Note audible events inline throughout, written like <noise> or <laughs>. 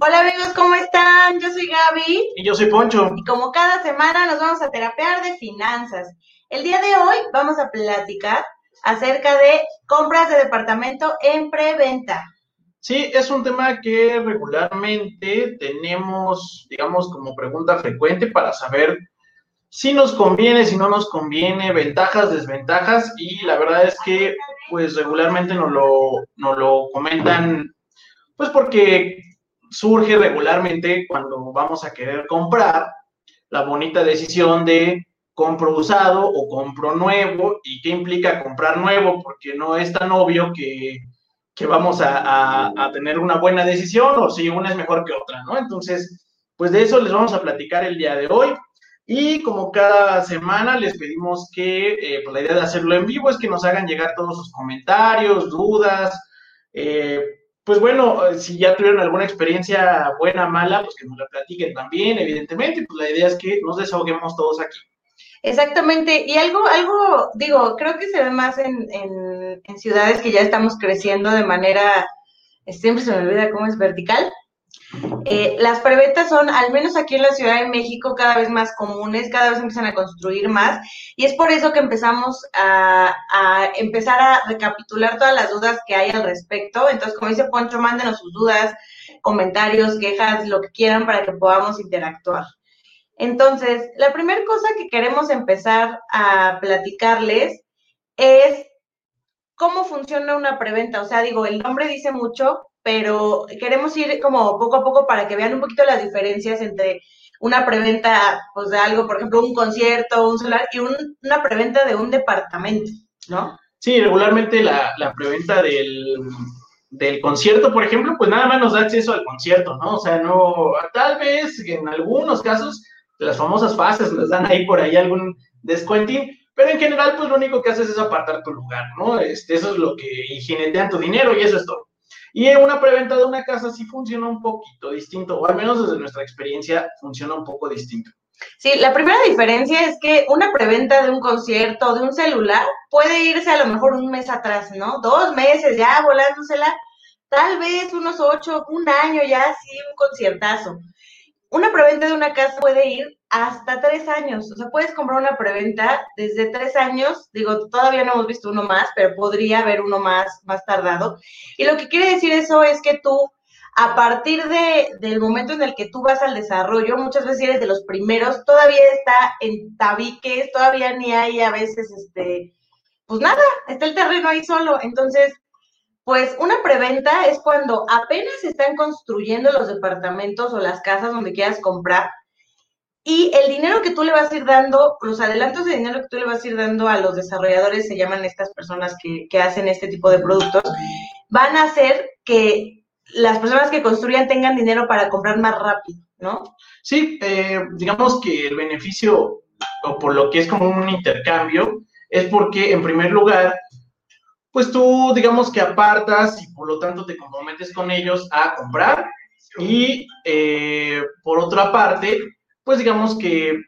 Hola amigos, ¿cómo están? Yo soy Gaby. Y yo soy Poncho. Y como cada semana nos vamos a terapear de finanzas. El día de hoy vamos a platicar acerca de compras de departamento en preventa. Sí, es un tema que regularmente tenemos, digamos, como pregunta frecuente para saber si nos conviene, si no nos conviene, ventajas, desventajas, y la verdad es que, pues, regularmente nos lo, nos lo comentan, pues, porque surge regularmente cuando vamos a querer comprar la bonita decisión de compro usado o compro nuevo y qué implica comprar nuevo, porque no es tan obvio que, vamos a, a, tener una buena decisión o si una es mejor que otra, ¿no? Entonces, pues de eso les vamos a platicar el día de hoy. Y como cada semana les pedimos que, eh, pues la idea de hacerlo en vivo es que nos hagan llegar todos sus comentarios, dudas, eh, pues bueno, eh, si ya tuvieron alguna experiencia buena, mala, pues que nos la platiquen también, evidentemente, pues la idea es que nos desahoguemos todos aquí. Exactamente, y algo, algo, digo, creo que se ve más en, en, en ciudades que ya estamos creciendo de manera, siempre se me olvida cómo es vertical, eh, las preventas son, al menos aquí en la Ciudad de México, cada vez más comunes, cada vez empiezan a construir más y es por eso que empezamos a, empezar a recapitular todas las dudas que hay al respecto. Entonces, como dice Poncho, mándenos sus dudas, comentarios, quejas, lo que quieran para que podamos interactuar. Entonces, la primera cosa que queremos empezar a platicarles es cómo funciona una preventa. O sea, digo, el nombre dice mucho, pero queremos ir como poco a poco para que vean un poquito las diferencias entre una preventa pues, de algo, por ejemplo, un concierto, un celular, y una preventa de un departamento, ¿no? Sí, regularmente la, la preventa del, del concierto, por ejemplo, pues nada más nos da acceso al concierto, ¿no? O sea, no, tal vez en algunos casos, las famosas fases les dan ahí por ahí algún descuentín, pero en general, pues lo único que haces es apartar tu lugar, ¿no? Este, eso es lo que, y tu dinero y eso es todo. Y en una preventa de una casa sí funciona un poquito distinto, o al menos desde nuestra experiencia funciona un poco distinto. Sí, la primera diferencia es que una preventa de un concierto, de un celular, puede irse a lo mejor un mes atrás, ¿no? Dos meses ya volándosela, tal vez unos ocho, un año ya, sí, un conciertazo. Una preventa de una casa puede ir hasta tres años. O sea, puedes comprar una preventa desde tres años. Digo, todavía no hemos visto uno más, pero podría haber uno más, más tardado. Y lo que quiere decir eso es que tú, a partir de, del momento en el que tú vas al desarrollo, muchas veces eres de los primeros, todavía está en tabiques, todavía ni hay a veces, este, pues nada, está el terreno ahí solo. Entonces, pues una preventa es cuando apenas están construyendo los departamentos o las casas donde quieras comprar y el dinero que tú le vas a ir dando, los adelantos de dinero que tú le vas a ir dando a los desarrolladores, se llaman estas personas que, hacen este tipo de productos, van a hacer que las personas que construyan tengan dinero para comprar más rápido, ¿no? Sí, eh, digamos que el beneficio, o por lo que es como un intercambio, es porque en primer lugar, pues tú digamos que apartas y por lo tanto te comprometes con ellos a comprar y eh, por otra parte, pues digamos que,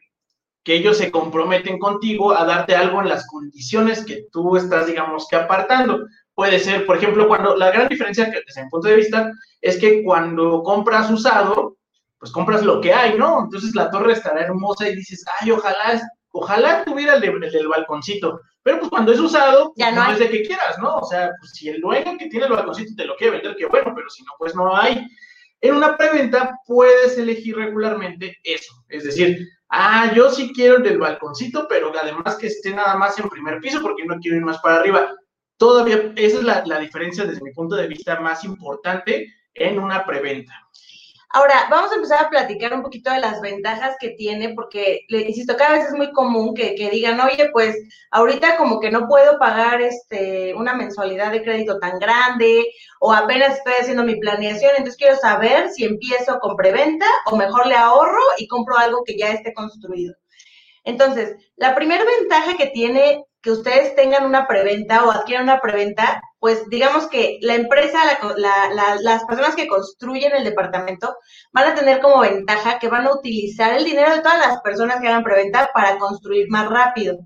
ellos se comprometen contigo a darte algo en las condiciones que tú estás, digamos que apartando. Puede ser, por ejemplo, cuando la gran diferencia desde mi punto de vista es que cuando compras usado, pues compras lo que hay, ¿no? Entonces la torre estará hermosa y dices, ay, ojalá, ojalá tuviera el, del balconcito. Pero pues cuando es usado, ya no, es de que quieras, ¿no? O sea, pues si el dueño que tiene el balconcito te lo quiere vender, qué bueno, pero si no, pues no hay. En una preventa puedes elegir regularmente eso, es decir, ah, yo sí quiero el del balconcito, pero además que esté nada más en primer piso porque no quiero ir más para arriba. Todavía, esa es la, diferencia desde mi punto de vista más importante en una preventa. Ahora, vamos a empezar a platicar un poquito de las ventajas que tiene, porque, le insisto, cada vez es muy común que, que, digan, oye, pues ahorita como que no puedo pagar este, una mensualidad de crédito tan grande, o apenas estoy haciendo mi planeación, entonces quiero saber si empiezo con preventa o mejor le ahorro y compro algo que ya esté construido. Entonces, la primera ventaja que tiene que ustedes tengan una preventa o adquieran una preventa, pues digamos que la empresa, las personas que construyen el departamento van a tener como ventaja que van a utilizar el dinero de todas las personas que hagan preventa para construir más rápido.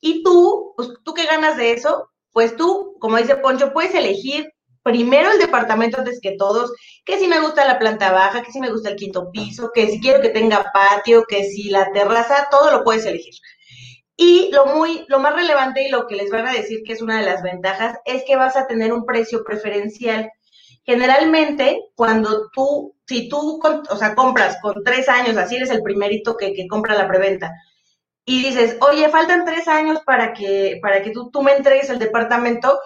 Y tú, pues tú qué ganas de eso, pues tú, como dice Poncho, puedes elegir primero el departamento antes que todos, que si me gusta la planta baja, que si me gusta el quinto piso, que si quiero que tenga patio, que si la terraza, todo lo puedes elegir. Y lo muy, lo más relevante y lo que les van a decir que es una de las ventajas es que vas a tener un precio preferencial. Generalmente, cuando tú, si tú, o sea, compras con tres años, así eres el primerito que, que compra la preventa, y dices, oye, faltan tres años para que, para que tú, tú me entregues el departamento,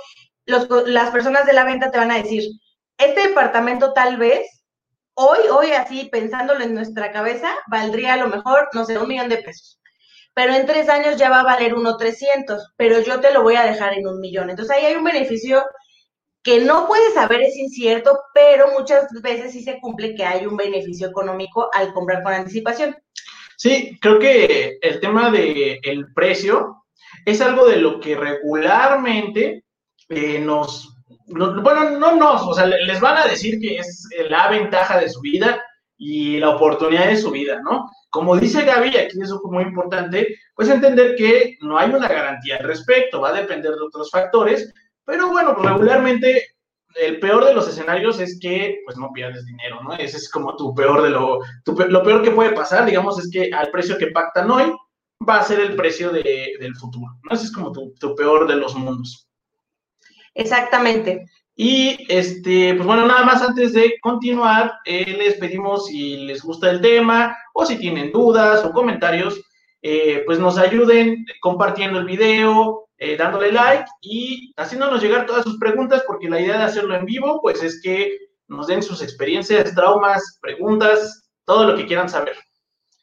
los, las personas de la venta te van a decir, este departamento tal vez, hoy, hoy así, pensándolo en nuestra cabeza, valdría a lo mejor, no sé, un millón de pesos pero en tres años ya va a valer uno trescientos, pero yo te lo voy a dejar en un millón. Entonces ahí hay un beneficio que no puedes saber, es incierto, pero muchas veces sí se cumple que hay un beneficio económico al comprar con anticipación. Sí, creo que el tema del el precio es algo de lo que regularmente eh, nos, bueno, no nos, o sea, les van a decir que es la ventaja de su vida y la oportunidad de su vida, ¿no? Como dice Gaby, aquí es muy importante, pues entender que no hay una garantía al respecto, va a depender de otros factores, pero bueno, regularmente el peor de los escenarios es que pues no pierdes dinero, ¿no? Ese es como tu peor de lo, lo peor que puede pasar, digamos, es que al precio que pactan hoy va a ser el precio de, del futuro, ¿no? Ese es como tu, tu peor de los mundos. Exactamente. Y este, pues bueno, nada más antes de continuar, eh, les pedimos si les gusta el tema o si tienen dudas o comentarios, eh, pues nos ayuden compartiendo el video, eh, dándole like y haciéndonos llegar todas sus preguntas, porque la idea de hacerlo en vivo, pues es que nos den sus experiencias, traumas, preguntas, todo lo que quieran saber.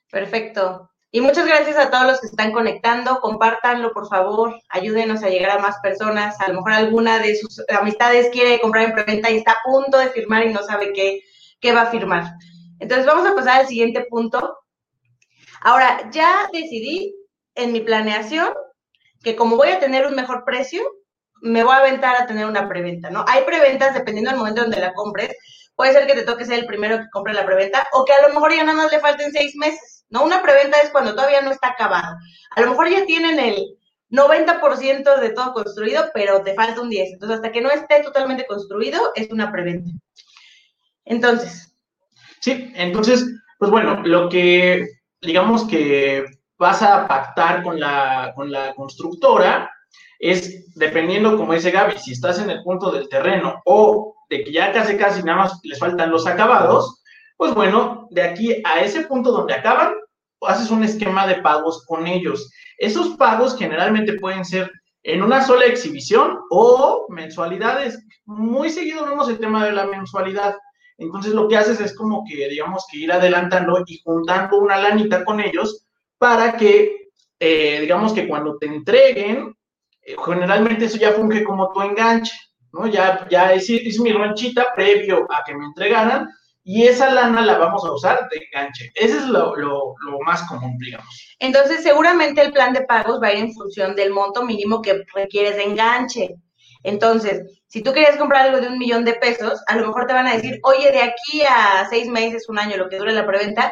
Perfecto. Y muchas gracias a todos los que están conectando. Compártanlo, por favor. Ayúdenos a llegar a más personas. A lo mejor alguna de sus amistades quiere comprar en preventa y está a punto de firmar y no sabe qué, qué va a firmar. Entonces vamos a pasar al siguiente punto. Ahora, ya decidí en mi planeación que como voy a tener un mejor precio, me voy a aventar a tener una preventa, ¿no? Hay preventas dependiendo del momento donde la compres. Puede ser que te toque ser el primero que compre la preventa o que a lo mejor ya nada más le falten seis meses ¿no? Una preventa es cuando todavía no está acabado. A lo mejor ya tienen el 90% de todo construido, pero te falta un 10. Entonces, hasta que no esté totalmente construido, es una preventa. Entonces. Sí, entonces, pues bueno, lo que digamos que vas a pactar con la, con la constructora es dependiendo, como dice Gaby, si estás en el punto del terreno o de que ya casi casi nada más les faltan los acabados, pues bueno, de aquí a ese punto donde acaban, haces un esquema de pagos con ellos. Esos pagos generalmente pueden ser en una sola exhibición o mensualidades. Muy seguido vemos el tema de la mensualidad. Entonces lo que haces es como que, digamos, que ir adelantando y juntando una lanita con ellos para que, eh, digamos que cuando te entreguen, eh, generalmente eso ya funge como tu enganche, ¿no? Ya, ya es, es mi ranchita previo a que me entregaran y esa lana la vamos a usar de enganche. Ese es lo, más común, digamos. Entonces, seguramente el plan de pagos va a ir en función del monto mínimo que requieres de enganche. Entonces, si tú quieres comprar algo de un millón de pesos, a lo mejor te van a decir, oye, de aquí a seis meses, un año, lo que dure la preventa,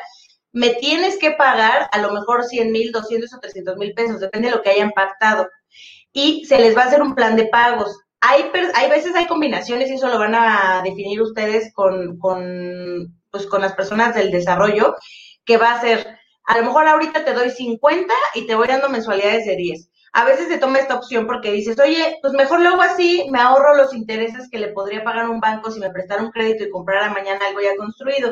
me tienes que pagar a lo mejor 100 mil, 200 o 300 mil pesos, depende de lo que hayan pactado. Y se les va a hacer un plan de pagos. Hay, hay veces hay combinaciones y eso lo van a definir ustedes con, con, pues, con las personas del desarrollo, que va a ser, a lo mejor ahorita te doy 50 y te voy dando mensualidades de 10. A veces se toma esta opción porque dices, oye, pues mejor luego así me ahorro los intereses que le podría pagar un banco si me prestara un crédito y comprara mañana algo ya construido.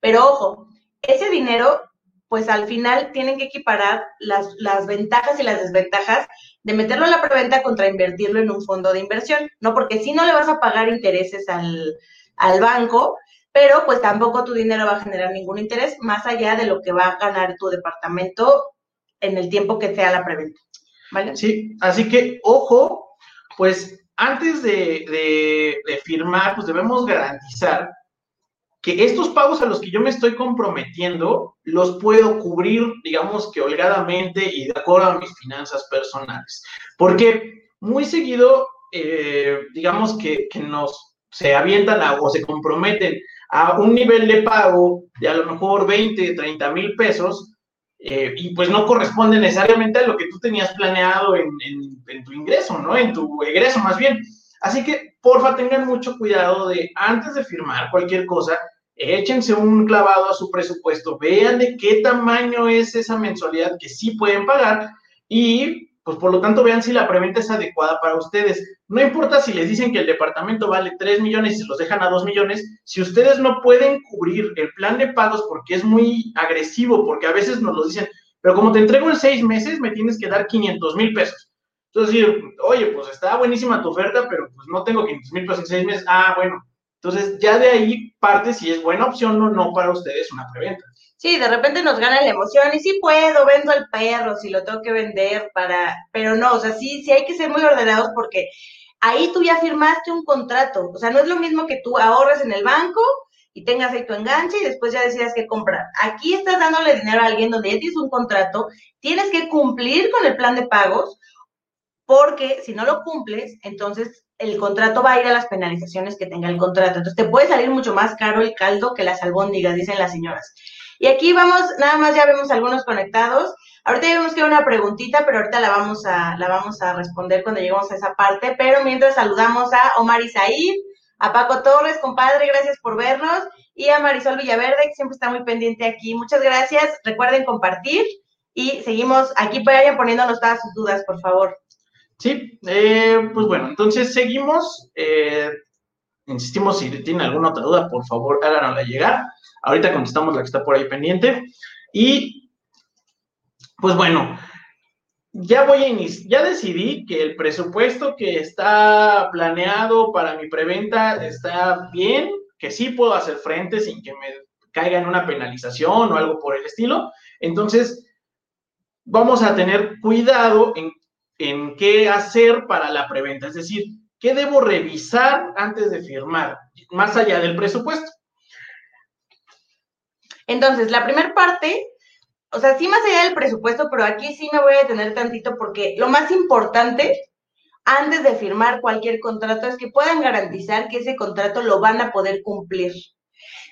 Pero ojo, ese dinero, pues al final tienen que equiparar las, las ventajas y las desventajas de meterlo a la preventa contra invertirlo en un fondo de inversión, ¿no? Porque si no le vas a pagar intereses al, banco, pero pues tampoco tu dinero va a generar ningún interés más allá de lo que va a ganar tu departamento en el tiempo que sea la preventa. ¿Vale? Sí, así que ojo, pues antes de, de firmar, pues debemos garantizar que estos pagos a los que yo me estoy comprometiendo los puedo cubrir, digamos que holgadamente y de acuerdo a mis finanzas personales. Porque muy seguido, eh, digamos que, nos se avientan o se comprometen a un nivel de pago de a lo mejor 20, 30 mil pesos eh, y pues no corresponde necesariamente a lo que tú tenías planeado en, en tu ingreso, ¿no? En tu egreso más bien. Así que, porfa, tengan mucho cuidado de antes de firmar cualquier cosa, échense un clavado a su presupuesto, vean de qué tamaño es esa mensualidad que sí pueden pagar y pues por lo tanto vean si la preventa es adecuada para ustedes. No importa si les dicen que el departamento vale 3 millones y se los dejan a 2 millones, si ustedes no pueden cubrir el plan de pagos porque es muy agresivo, porque a veces nos lo dicen, pero como te entrego en 6 meses, me tienes que dar 500 mil pesos. Entonces, oye, pues está buenísima tu oferta, pero pues no tengo 500 mil pesos en 6 meses. Ah, bueno, entonces, ya de ahí parte si es buena opción o no para ustedes una preventa. Sí, de repente nos gana la emoción y sí puedo, vendo al perro si lo tengo que vender para, pero no, o sea, sí, sí hay que ser muy ordenados porque ahí tú ya firmaste un contrato, o sea, no es lo mismo que tú ahorres en el banco y tengas ahí tu enganche y después ya decidas qué comprar. Aquí estás dándole dinero a alguien donde ya tienes un contrato, tienes que cumplir con el plan de pagos porque si no lo cumples, entonces el contrato va a ir a las penalizaciones que tenga el contrato. Entonces te puede salir mucho más caro el caldo que las albóndigas, dicen las señoras. Y aquí vamos, nada más ya vemos algunos conectados. Ahorita ya vemos que hay una preguntita, pero ahorita la vamos a, la vamos a responder cuando lleguemos a esa parte. Pero mientras saludamos a Omar Isaíd, a Paco Torres, compadre, gracias por vernos, y a Marisol Villaverde, que siempre está muy pendiente aquí. Muchas gracias. Recuerden compartir y seguimos aquí, vayan poniéndonos todas sus dudas, por favor. Sí, eh, pues bueno, entonces seguimos. Eh, insistimos, si tienen alguna otra duda, por favor, háganosla llegar. Ahorita contestamos la que está por ahí pendiente. Y, pues bueno, ya voy a iniciar, ya decidí que el presupuesto que está planeado para mi preventa está bien, que sí puedo hacer frente sin que me caiga en una penalización o algo por el estilo. Entonces, vamos a tener cuidado en en qué hacer para la preventa, es decir, qué debo revisar antes de firmar, más allá del presupuesto. Entonces, la primera parte, o sea, sí más allá del presupuesto, pero aquí sí me voy a detener tantito porque lo más importante antes de firmar cualquier contrato es que puedan garantizar que ese contrato lo van a poder cumplir.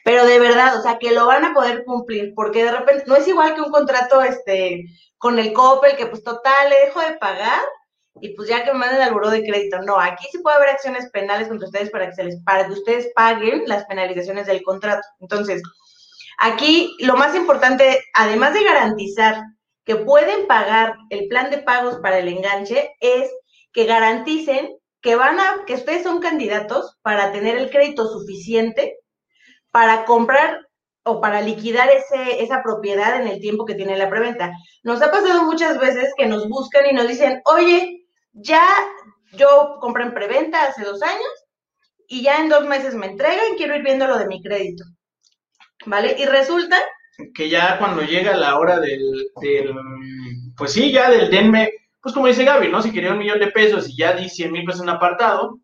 Pero de verdad, o sea, que lo van a poder cumplir, porque de repente no es igual que un contrato este con el COPEL, que pues total, le dejo de pagar y pues ya que me manden al buró de crédito. No, aquí sí puede haber acciones penales contra ustedes para que, se les, para que ustedes paguen las penalizaciones del contrato. Entonces, aquí lo más importante, además de garantizar que pueden pagar el plan de pagos para el enganche, es que garanticen que van a, que ustedes son candidatos para tener el crédito suficiente para comprar o para liquidar ese, esa propiedad en el tiempo que tiene la preventa. Nos ha pasado muchas veces que nos buscan y nos dicen, oye, ya yo compré en preventa hace dos años y ya en dos meses me entregan, quiero ir viendo lo de mi crédito. ¿Vale? Y resulta... Que ya cuando llega la hora del, del pues sí, ya del denme, pues como dice Gaby, ¿no? Si quería un millón de pesos y ya di 100 mil pesos en apartado,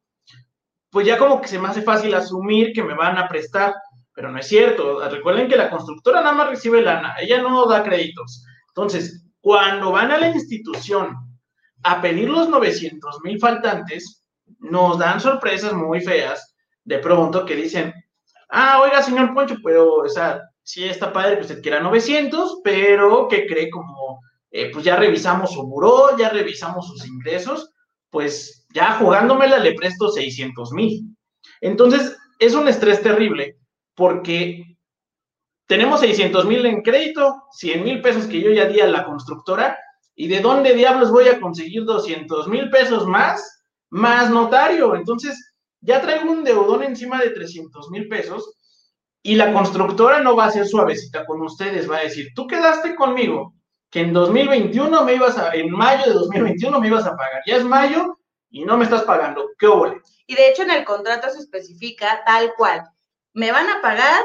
pues ya como que se me hace fácil asumir que me van a prestar pero no es cierto. Recuerden que la constructora nada más recibe lana, ella no da créditos. Entonces, cuando van a la institución a pedir los 900 mil faltantes, nos dan sorpresas muy feas de pronto que dicen, ah, oiga, señor Poncho, pero, o sea, sí está padre que usted quiera 900, pero que cree como, eh, pues ya revisamos su buró, ya revisamos sus ingresos, pues ya jugándomela le presto 600 mil. Entonces, es un estrés terrible porque tenemos 600 mil en crédito, 100 mil pesos que yo ya di a la constructora, y de dónde diablos voy a conseguir 200 mil pesos más, más notario. Entonces, ya traigo un deudón encima de 300 mil pesos y la constructora no va a ser suavecita con ustedes, va a decir, tú quedaste conmigo que en 2021 me ibas a, en mayo de 2021 me ibas a pagar. Ya es mayo y no me estás pagando. ¿Qué huele? Y de hecho en el contrato se especifica tal cual me van a pagar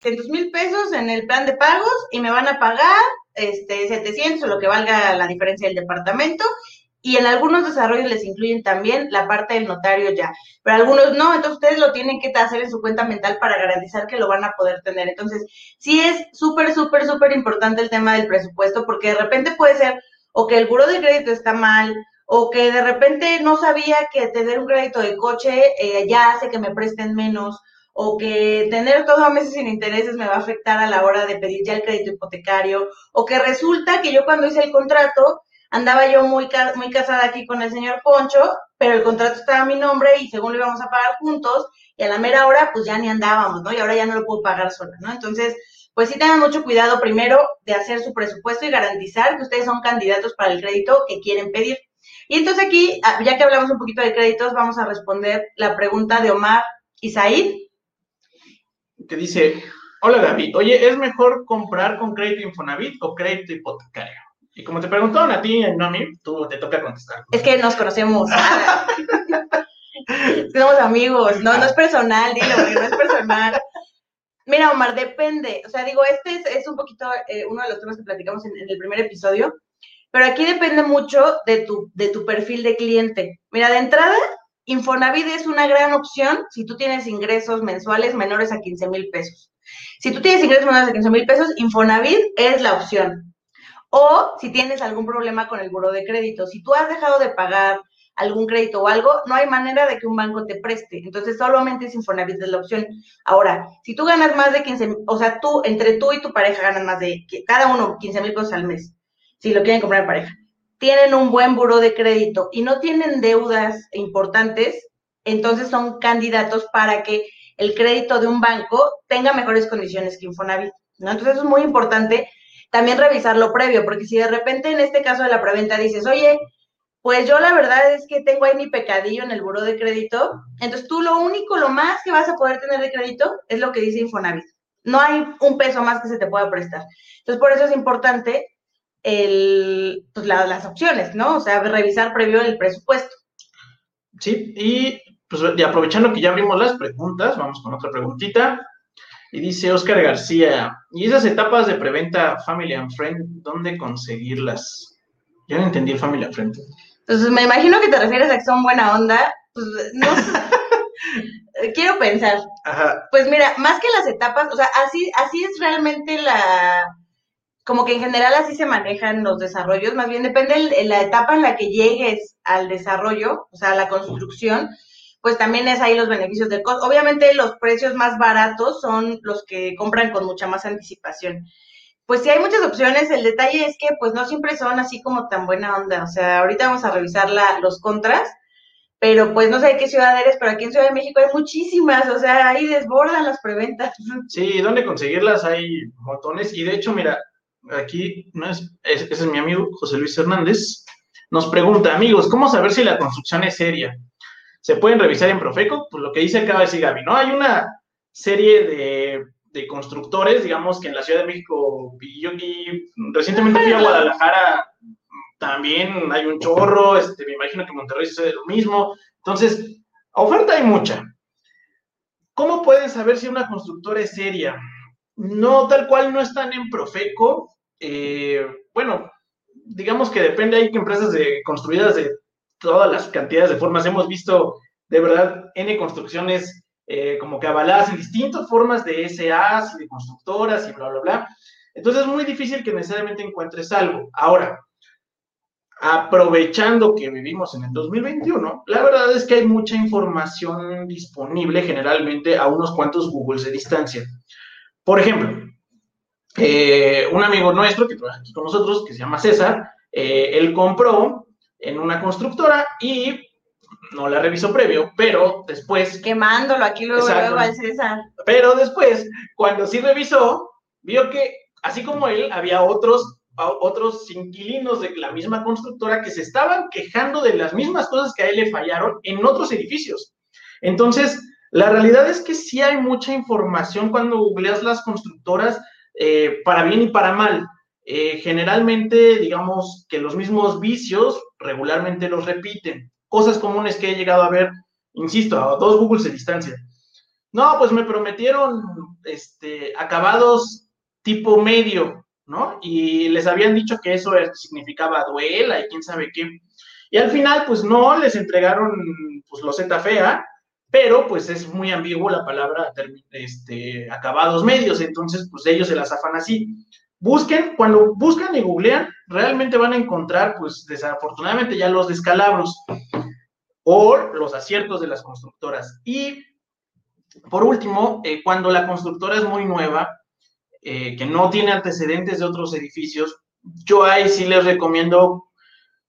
700 mil pesos en el plan de pagos y me van a pagar este 700 o lo que valga la diferencia del departamento y en algunos desarrollos les incluyen también la parte del notario ya, pero algunos no, entonces ustedes lo tienen que hacer en su cuenta mental para garantizar que lo van a poder tener. Entonces, sí es súper, súper, súper importante el tema del presupuesto porque de repente puede ser o que el buro de crédito está mal o que de repente no sabía que tener un crédito de coche eh, ya hace que me presten menos o que tener todo meses sin intereses me va a afectar a la hora de pedir ya el crédito hipotecario, o que resulta que yo cuando hice el contrato andaba yo muy, muy casada aquí con el señor Poncho, pero el contrato estaba a mi nombre y según lo íbamos a pagar juntos, y a la mera hora pues ya ni andábamos, ¿no? Y ahora ya no lo puedo pagar sola, ¿no? Entonces, pues sí tengan mucho cuidado primero de hacer su presupuesto y garantizar que ustedes son candidatos para el crédito que quieren pedir. Y entonces aquí, ah, ya que hablamos un poquito de créditos, vamos a responder la pregunta de Omar y Said que dice, hola David, oye, ¿es mejor comprar con crédito Infonavit o crédito hipotecario? Y como te preguntaron a ti, no a mí, tú te toca contestar. Es que nos conocemos. <laughs> Somos amigos. No, no es personal, dilo, no es personal. Mira, Omar, depende. O sea, digo, este es, un poquito eh, uno de los temas que platicamos en, en, el primer episodio, pero aquí depende mucho de tu, de tu perfil de cliente. Mira, de entrada, Infonavit es una gran opción si tú tienes ingresos mensuales menores a 15 mil pesos. Si tú tienes ingresos menores a 15 mil pesos, Infonavit es la opción. O si tienes algún problema con el buro de crédito, si tú has dejado de pagar algún crédito o algo, no hay manera de que un banco te preste. Entonces, solamente es Infonavit es la opción. Ahora, si tú ganas más de 15, o sea, tú, entre tú y tu pareja ganan más de, cada uno 15 mil pesos al mes, si lo quieren comprar en pareja tienen un buen buro de crédito y no tienen deudas importantes, entonces son candidatos para que el crédito de un banco tenga mejores condiciones que Infonavit. ¿no? Entonces es muy importante también revisar lo previo, porque si de repente en este caso de la preventa dices, oye, pues yo la verdad es que tengo ahí mi pecadillo en el buro de crédito, entonces tú lo único, lo más que vas a poder tener de crédito es lo que dice Infonavit. No hay un peso más que se te pueda prestar. Entonces por eso es importante el, pues, las opciones, ¿no? O sea, revisar previo el presupuesto. Sí, y pues y aprovechando que ya abrimos las preguntas, vamos con otra preguntita. Y dice Oscar García, ¿y esas etapas de preventa Family and Friend, dónde conseguirlas? Ya no entendí el Family and Friend. Pues me imagino que te refieres a que son buena onda. Pues no <laughs> quiero pensar. Ajá. Pues mira, más que las etapas, o sea, así, así es realmente la, como que en general así se manejan los desarrollos, más bien depende de la etapa en la que llegues al desarrollo, o sea, a la construcción, pues también es ahí los beneficios del costo. Obviamente los precios más baratos son los que compran con mucha más anticipación. Pues sí hay muchas opciones, el detalle es que pues no siempre son así como tan buena onda, o sea, ahorita vamos a revisar la, los contras, pero pues no sé qué ciudad eres, pero aquí en Ciudad de México hay muchísimas, o sea, ahí desbordan las preventas. Sí, ¿dónde conseguirlas? Hay montones, y de hecho, mira, aquí es, ese es mi amigo José Luis Hernández, nos pregunta, amigos, ¿cómo saber si la construcción es seria? ¿Se pueden revisar en Profeco? Pues lo que dice acaba de decir Gaby, ¿no? Hay una serie de, constructores, digamos que en la Ciudad de México, y recientemente fui a Guadalajara, también hay un chorro, este, me imagino que Monterrey sucede lo mismo. Entonces, oferta hay mucha. ¿Cómo pueden saber si una constructora es seria? No, tal cual no están en Profeco. Eh, bueno, digamos que depende, hay empresas de, construidas de todas las cantidades de formas. Hemos visto de verdad N construcciones eh, como que avaladas en distintas formas de SAs, de constructoras y bla, bla, bla. Entonces es muy difícil que necesariamente encuentres algo. Ahora, aprovechando que vivimos en el 2021, la verdad es que hay mucha información disponible generalmente a unos cuantos Googles de distancia. Por ejemplo, eh, un amigo nuestro que trabaja aquí con nosotros, que se llama César, eh, él compró en una constructora y no la revisó previo, pero después... Quemándolo aquí luego, luego al César. Pero después, cuando sí revisó, vio que así como él, había otros otros inquilinos de la misma constructora que se estaban quejando de las mismas cosas que a él le fallaron en otros edificios. Entonces, la realidad es que sí hay mucha información cuando googleas las constructoras, eh, para bien y para mal. Eh, generalmente, digamos que los mismos vicios regularmente los repiten. Cosas comunes que he llegado a ver, insisto, a dos Googles de distancia. No, pues me prometieron este, acabados tipo medio, ¿no? Y les habían dicho que eso significaba duela y quién sabe qué. Y al final, pues no, les entregaron pues los fea, pero pues es muy ambiguo la palabra este, acabados medios, entonces pues ellos se las afan así. Busquen, cuando buscan y googlean, realmente van a encontrar, pues desafortunadamente ya los descalabros o los aciertos de las constructoras. Y por último, eh, cuando la constructora es muy nueva, eh, que no tiene antecedentes de otros edificios, yo ahí sí les recomiendo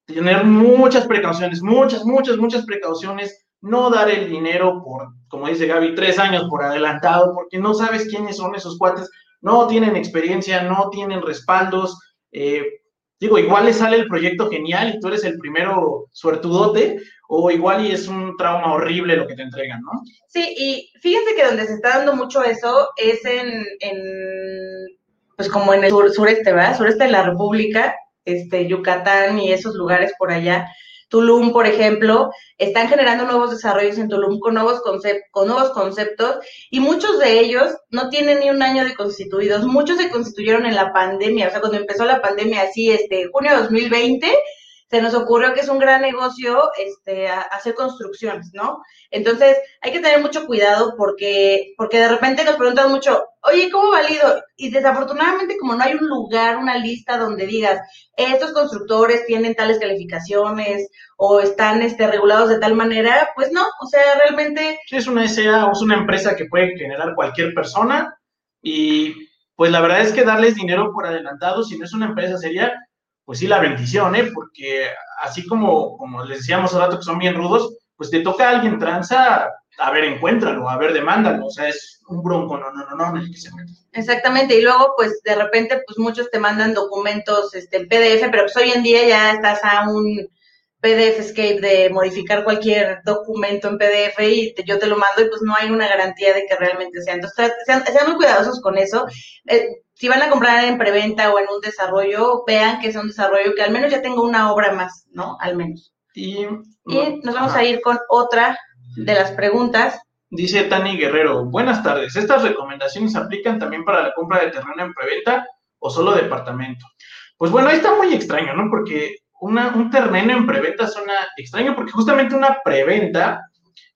tener muchas precauciones, muchas, muchas, muchas precauciones, no dar el dinero por, como dice Gaby, tres años por adelantado, porque no sabes quiénes son esos cuates, no tienen experiencia, no tienen respaldos. Eh, digo, igual le sale el proyecto genial y tú eres el primero suertudote, o igual y es un trauma horrible lo que te entregan, ¿no? Sí, y fíjense que donde se está dando mucho eso es en, pues como en el sureste, ¿verdad? Sureste de la República, este, Yucatán y esos lugares por allá. Tulum, por ejemplo, están generando nuevos desarrollos en Tulum con nuevos, con nuevos conceptos y muchos de ellos no tienen ni un año de constituidos. Muchos se constituyeron en la pandemia, o sea, cuando empezó la pandemia, así, este, junio de 2020, se nos ocurrió que es un gran negocio este, hacer construcciones, ¿no? Entonces, hay que tener mucho cuidado porque, porque de repente nos preguntan mucho, oye, ¿cómo valido? Y desafortunadamente, como no hay un lugar, una lista donde digas, estos constructores tienen tales calificaciones o están este, regulados de tal manera, pues no, o sea, realmente... Es una SA es una empresa que puede generar cualquier persona y pues la verdad es que darles dinero por adelantado, si no es una empresa sería pues sí, la bendición, ¿eh? Porque así como, como les decíamos hace rato que son bien rudos, pues te toca a alguien tranza, a ver, encuéntralo, a ver, demándalo, o sea, es un bronco, no, no, no, no, en el que se mete. Exactamente, y luego, pues, de repente, pues, muchos te mandan documentos, este, en PDF, pero pues hoy en día ya estás a un PDF Escape de modificar cualquier documento en PDF y yo te lo mando y pues no hay una garantía de que realmente sea. Entonces, sean, sean muy cuidadosos con eso. Eh, si van a comprar en preventa o en un desarrollo, vean que es un desarrollo que al menos ya tenga una obra más, ¿no? Al menos. Y, nos vamos a ir con otra de las preguntas. Dice Tani Guerrero, buenas tardes. ¿Estas recomendaciones aplican también para la compra de terreno en preventa o solo departamento? Pues bueno, ahí está muy extraño, ¿no? Porque un terreno en preventa suena extraño porque justamente una preventa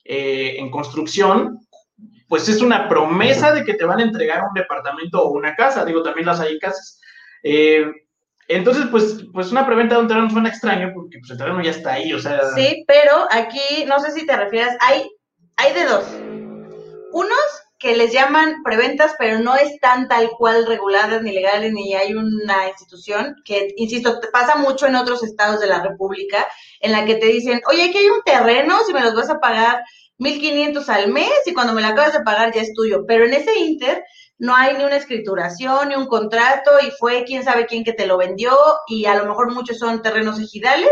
eh, en construcción pues es una promesa de que te van a entregar un departamento o una casa. Digo, también las hay casas. Eh, entonces, pues, pues una preventa de un terreno suena extraño porque pues, el terreno ya está ahí, o sea. Sí, pero aquí, no sé si te refieres, hay, hay de dos. Unos que les llaman preventas, pero no están tal cual reguladas ni legales, ni hay una institución que, insisto, pasa mucho en otros estados de la República, en la que te dicen, oye, aquí hay un terreno, si me los vas a pagar 1.500 al mes y cuando me la acabas de pagar ya es tuyo. Pero en ese inter no hay ni una escrituración, ni un contrato y fue quién sabe quién que te lo vendió y a lo mejor muchos son terrenos ejidales.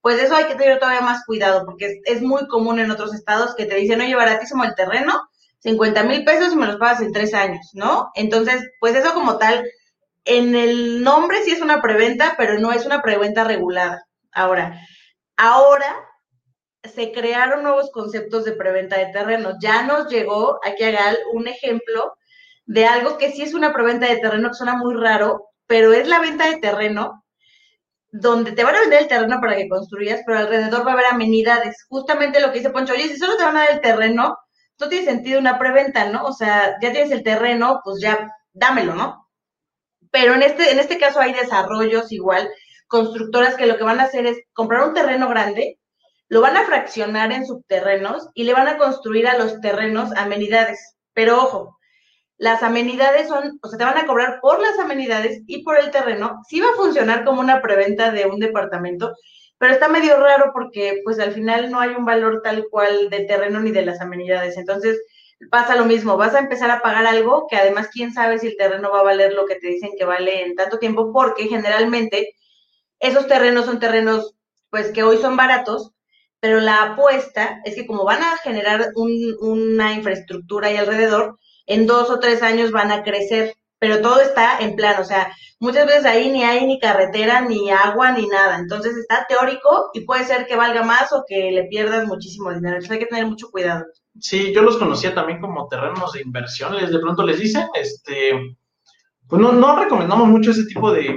Pues eso hay que tener todavía más cuidado porque es, muy común en otros estados que te dicen, oye, baratísimo el terreno, 50 mil pesos y me los pagas en tres años, ¿no? Entonces, pues eso como tal, en el nombre sí es una preventa, pero no es una preventa regulada. Ahora, ahora se crearon nuevos conceptos de preventa de terrenos. Ya nos llegó aquí a Gal un ejemplo de algo que sí es una preventa de terreno que suena muy raro, pero es la venta de terreno donde te van a vender el terreno para que construyas, pero alrededor va a haber amenidades. Justamente lo que dice Poncho, oye, si solo te van a dar el terreno, no tiene sentido una preventa, ¿no? O sea, ya tienes el terreno, pues ya dámelo, ¿no? Pero en este, en este caso hay desarrollos igual, constructoras que lo que van a hacer es comprar un terreno grande, lo van a fraccionar en subterrenos y le van a construir a los terrenos amenidades. Pero ojo, las amenidades son, o sea, te van a cobrar por las amenidades y por el terreno. Sí va a funcionar como una preventa de un departamento, pero está medio raro porque pues al final no hay un valor tal cual de terreno ni de las amenidades. Entonces pasa lo mismo, vas a empezar a pagar algo que además quién sabe si el terreno va a valer lo que te dicen que vale en tanto tiempo, porque generalmente esos terrenos son terrenos pues que hoy son baratos, pero la apuesta es que como van a generar una infraestructura ahí alrededor, en dos o tres años van a crecer pero todo está en plan, o sea, muchas veces ahí ni hay ni carretera, ni agua, ni nada. Entonces está teórico y puede ser que valga más o que le pierdas muchísimo dinero. Entonces hay que tener mucho cuidado. Sí, yo los conocía también como terrenos de inversión, les de pronto les dicen, este, pues no, no recomendamos mucho ese tipo de,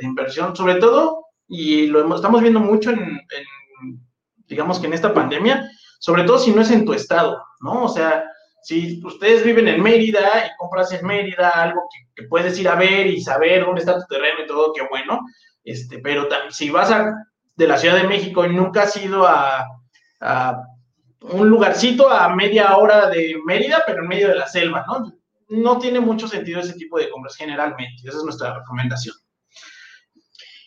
inversión, sobre todo, y lo estamos viendo mucho en, digamos que en esta pandemia, sobre todo si no es en tu estado, ¿no? O sea, si ustedes viven en Mérida y compras en Mérida algo que, puedes ir a ver y saber dónde está tu terreno y todo, qué bueno, este, pero si vas de la Ciudad de México y nunca has ido a, un lugarcito a media hora de Mérida, pero en medio de la selva, ¿no? No tiene mucho sentido ese tipo de compras generalmente, esa es nuestra recomendación.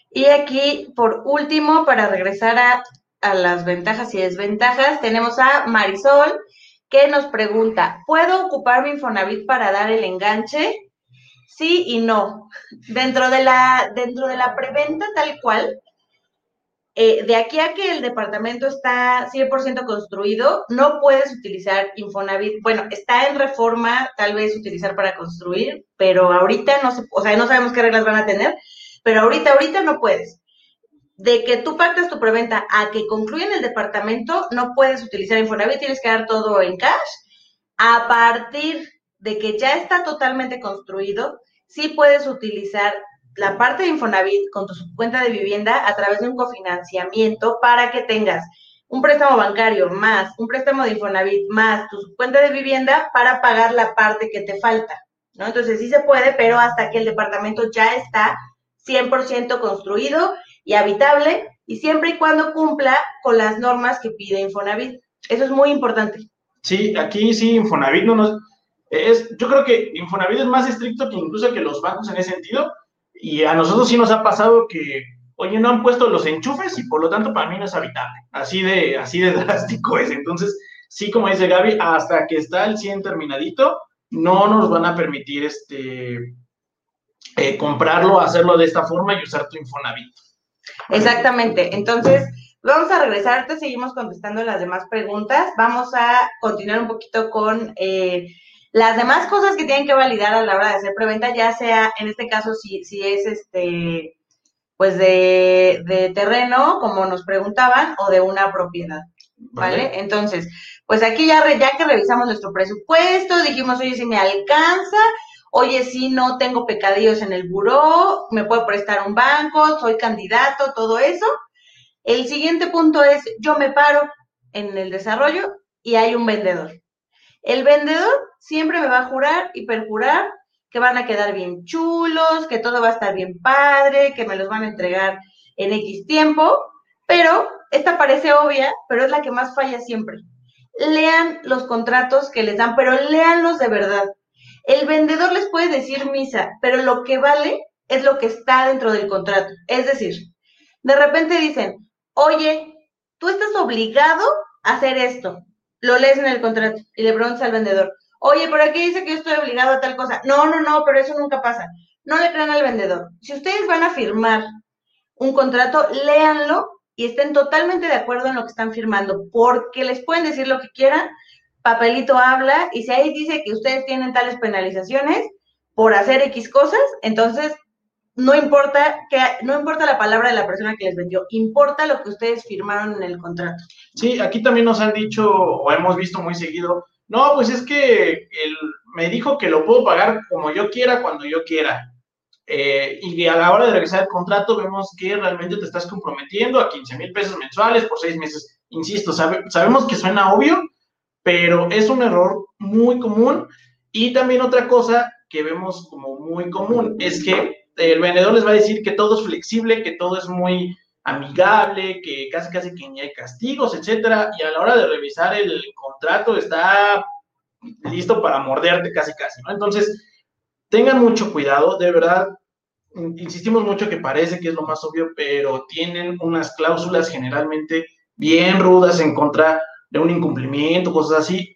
Y aquí, por último, para regresar a, a las ventajas y desventajas, tenemos a Marisol, que nos pregunta, ¿puedo ocupar mi Infonavit para dar el enganche? Sí y no. Dentro de la, dentro de la preventa tal cual, eh, de aquí a que el departamento está 100% construido, no puedes utilizar Infonavit. Bueno, está en reforma, tal vez utilizar para construir, pero ahorita no se, o sea, no sabemos qué reglas van a tener, pero ahorita, ahorita no puedes de que tú pactas tu preventa a que concluyen el departamento, no puedes utilizar Infonavit, tienes que dar todo en cash. A partir de que ya está totalmente construido, sí puedes utilizar la parte de Infonavit con tu cuenta de vivienda a través de un cofinanciamiento para que tengas un préstamo bancario más un préstamo de Infonavit más tu cuenta de vivienda para pagar la parte que te falta, ¿no? Entonces sí se puede, pero hasta que el departamento ya está 100% construido y habitable y siempre y cuando cumpla con las normas que pide Infonavit. Eso es muy importante. Sí, aquí sí, Infonavit no nos... Es, yo creo que Infonavit es más estricto que incluso que los bancos en ese sentido y a nosotros sí nos ha pasado que, oye, no han puesto los enchufes y por lo tanto para mí no es habitable. Así de, así de <laughs> drástico es. Entonces, sí, como dice Gaby, hasta que está el 100 terminadito, no nos van a permitir este, eh, comprarlo, hacerlo de esta forma y usar tu Infonavit. Exactamente. Entonces, vamos a regresar, te seguimos contestando las demás preguntas. Vamos a continuar un poquito con eh, las demás cosas que tienen que validar a la hora de hacer preventa, ya sea, en este caso, si, si es este, pues de, de terreno, como nos preguntaban, o de una propiedad. ¿Vale? Entonces, pues aquí ya, ya que revisamos nuestro presupuesto, dijimos, oye, si me alcanza, oye, sí, no tengo pecadillos en el buró, me puedo prestar un banco, soy candidato, todo eso. El siguiente punto es, yo me paro en el desarrollo y hay un vendedor. El vendedor siempre me va a jurar y perjurar que van a quedar bien chulos, que todo va a estar bien padre, que me los van a entregar en X tiempo, pero esta parece obvia, pero es la que más falla siempre. Lean los contratos que les dan, pero léanlos de verdad. El vendedor les puede decir misa, pero lo que vale es lo que está dentro del contrato. Es decir, de repente dicen, oye, tú estás obligado a hacer esto. Lo lees en el contrato y le preguntas al vendedor, oye, pero aquí dice que yo estoy obligado a tal cosa. No, no, no, pero eso nunca pasa. No le crean al vendedor. Si ustedes van a firmar un contrato, léanlo y estén totalmente de acuerdo en lo que están firmando, porque les pueden decir lo que quieran, papelito habla y si ahí dice que ustedes tienen tales penalizaciones por hacer X cosas, entonces no importa que no importa la palabra de la persona que les vendió, importa lo que ustedes firmaron en el contrato. Sí, aquí también nos han dicho o hemos visto muy seguido, no, pues es que él me dijo que lo puedo pagar como yo quiera cuando yo quiera. Eh, y a la hora de revisar el contrato vemos que realmente te estás comprometiendo a 15 mil pesos mensuales por seis meses. Insisto, sabemos que suena obvio, pero es un error muy común. Y también otra cosa que vemos como muy común es que el vendedor les va a decir que todo es flexible, que todo es muy amigable, que casi casi que ni hay castigos, etcétera, y a la hora de revisar el contrato está listo para morderte casi casi, ¿no? Entonces, tengan mucho cuidado, de verdad, insistimos mucho que parece que es lo más obvio, pero tienen unas cláusulas generalmente bien rudas en contra de un incumplimiento, cosas así,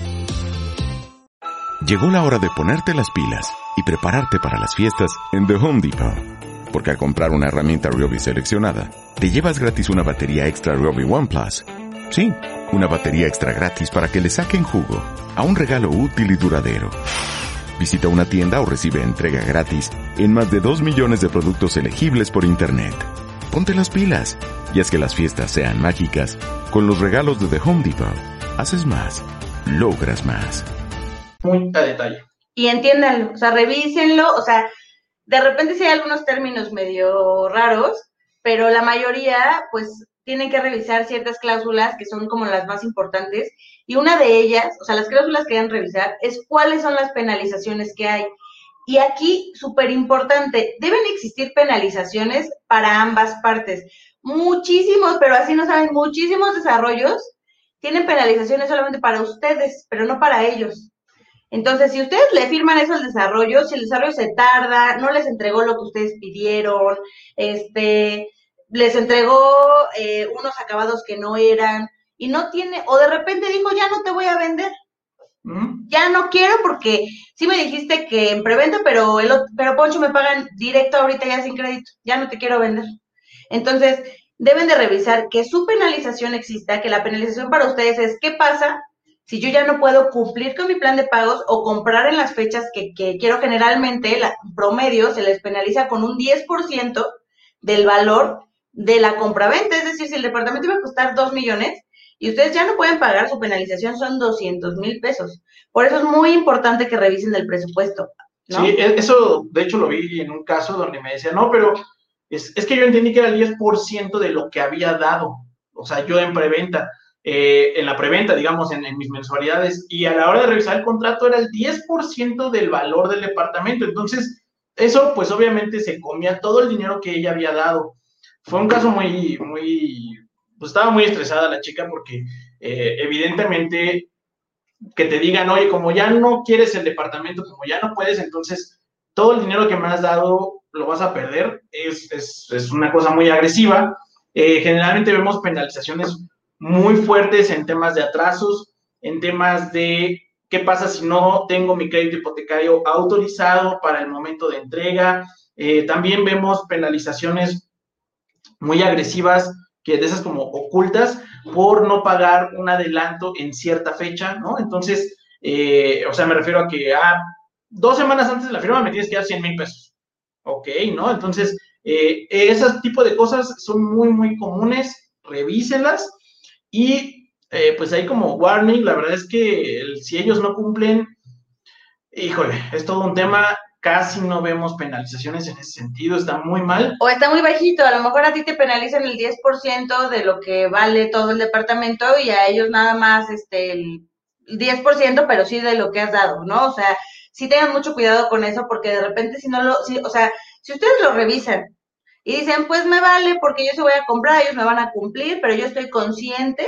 Llegó la hora de ponerte las pilas y prepararte para las fiestas en The Home Depot. Porque al comprar una herramienta Ryobi seleccionada, te llevas gratis una batería extra Ryobi One Plus. Sí, una batería extra gratis para que le saquen jugo a un regalo útil y duradero. Visita una tienda o recibe entrega gratis en más de 2 millones de productos elegibles por Internet. Ponte las pilas y haz que las fiestas sean mágicas con los regalos de The Home Depot. Haces más, logras más muy a detalle. Y entiéndanlo, o sea, revísenlo, o sea, de repente sí hay algunos términos medio raros, pero la mayoría, pues, tienen que revisar ciertas cláusulas que son como las más importantes. Y una de ellas, o sea, las cláusulas que deben revisar es cuáles son las penalizaciones que hay. Y aquí, súper importante, deben existir penalizaciones para ambas partes. Muchísimos, pero así no saben, muchísimos desarrollos tienen penalizaciones solamente para ustedes, pero no para ellos. Entonces, si ustedes le firman eso al desarrollo, si el desarrollo se tarda, no les entregó lo que ustedes pidieron, este, les entregó eh, unos acabados que no eran, y no tiene, o de repente dijo, ya no te voy a vender. ¿Mm? Ya no quiero porque sí me dijiste que en preventa, pero el pero Poncho me pagan directo ahorita ya sin crédito, ya no te quiero vender. Entonces, deben de revisar que su penalización exista, que la penalización para ustedes es qué pasa si yo ya no puedo cumplir con mi plan de pagos o comprar en las fechas que, quiero generalmente, la, promedio se les penaliza con un 10% del valor de la compraventa. Es decir, si el departamento iba a costar 2 millones y ustedes ya no pueden pagar, su penalización son 200 mil pesos. Por eso es muy importante que revisen el presupuesto. Sí, e, eso de hecho lo vi en un caso donde me decía, no, pero es, es que yo entendí que era el 10% de lo que había dado. O sea, yo en preventa eh, en la preventa, digamos, en, mis mensualidades, y a la hora de revisar el contrato era el 10% del valor del departamento. Entonces, eso, pues obviamente se comía todo el dinero que ella había dado. Fue un caso muy, muy, pues estaba muy estresada la chica porque eh, evidentemente que te digan, oye, como ya no quieres el departamento, como ya no puedes, entonces todo el dinero que me has dado lo vas a perder. Es, es, es una cosa muy agresiva. Eh, generalmente vemos penalizaciones muy fuertes en temas de atrasos, en temas de qué pasa si no tengo mi crédito hipotecario autorizado para el momento de entrega. Eh, también vemos penalizaciones muy agresivas, que de esas como ocultas, por no pagar un adelanto en cierta fecha, ¿no? Entonces, eh, o sea, me refiero a que ah, dos semanas antes de la firma me tienes que dar 100 mil pesos. Ok, ¿no? Entonces, eh, ese tipo de cosas son muy, muy comunes, revíselas y eh, pues ahí como warning, la verdad es que si ellos no cumplen, híjole, es todo un tema. Casi no vemos penalizaciones en ese sentido, está muy mal. O está muy bajito, a lo mejor a ti te penalizan el 10% de lo que vale todo el departamento y a ellos nada más este, el 10%, pero sí de lo que has dado, ¿no? O sea, sí tengan mucho cuidado con eso porque de repente si no lo, si, o sea, si ustedes lo revisan y dicen, pues me vale porque yo se voy a comprar, ellos me van a cumplir, pero yo estoy consciente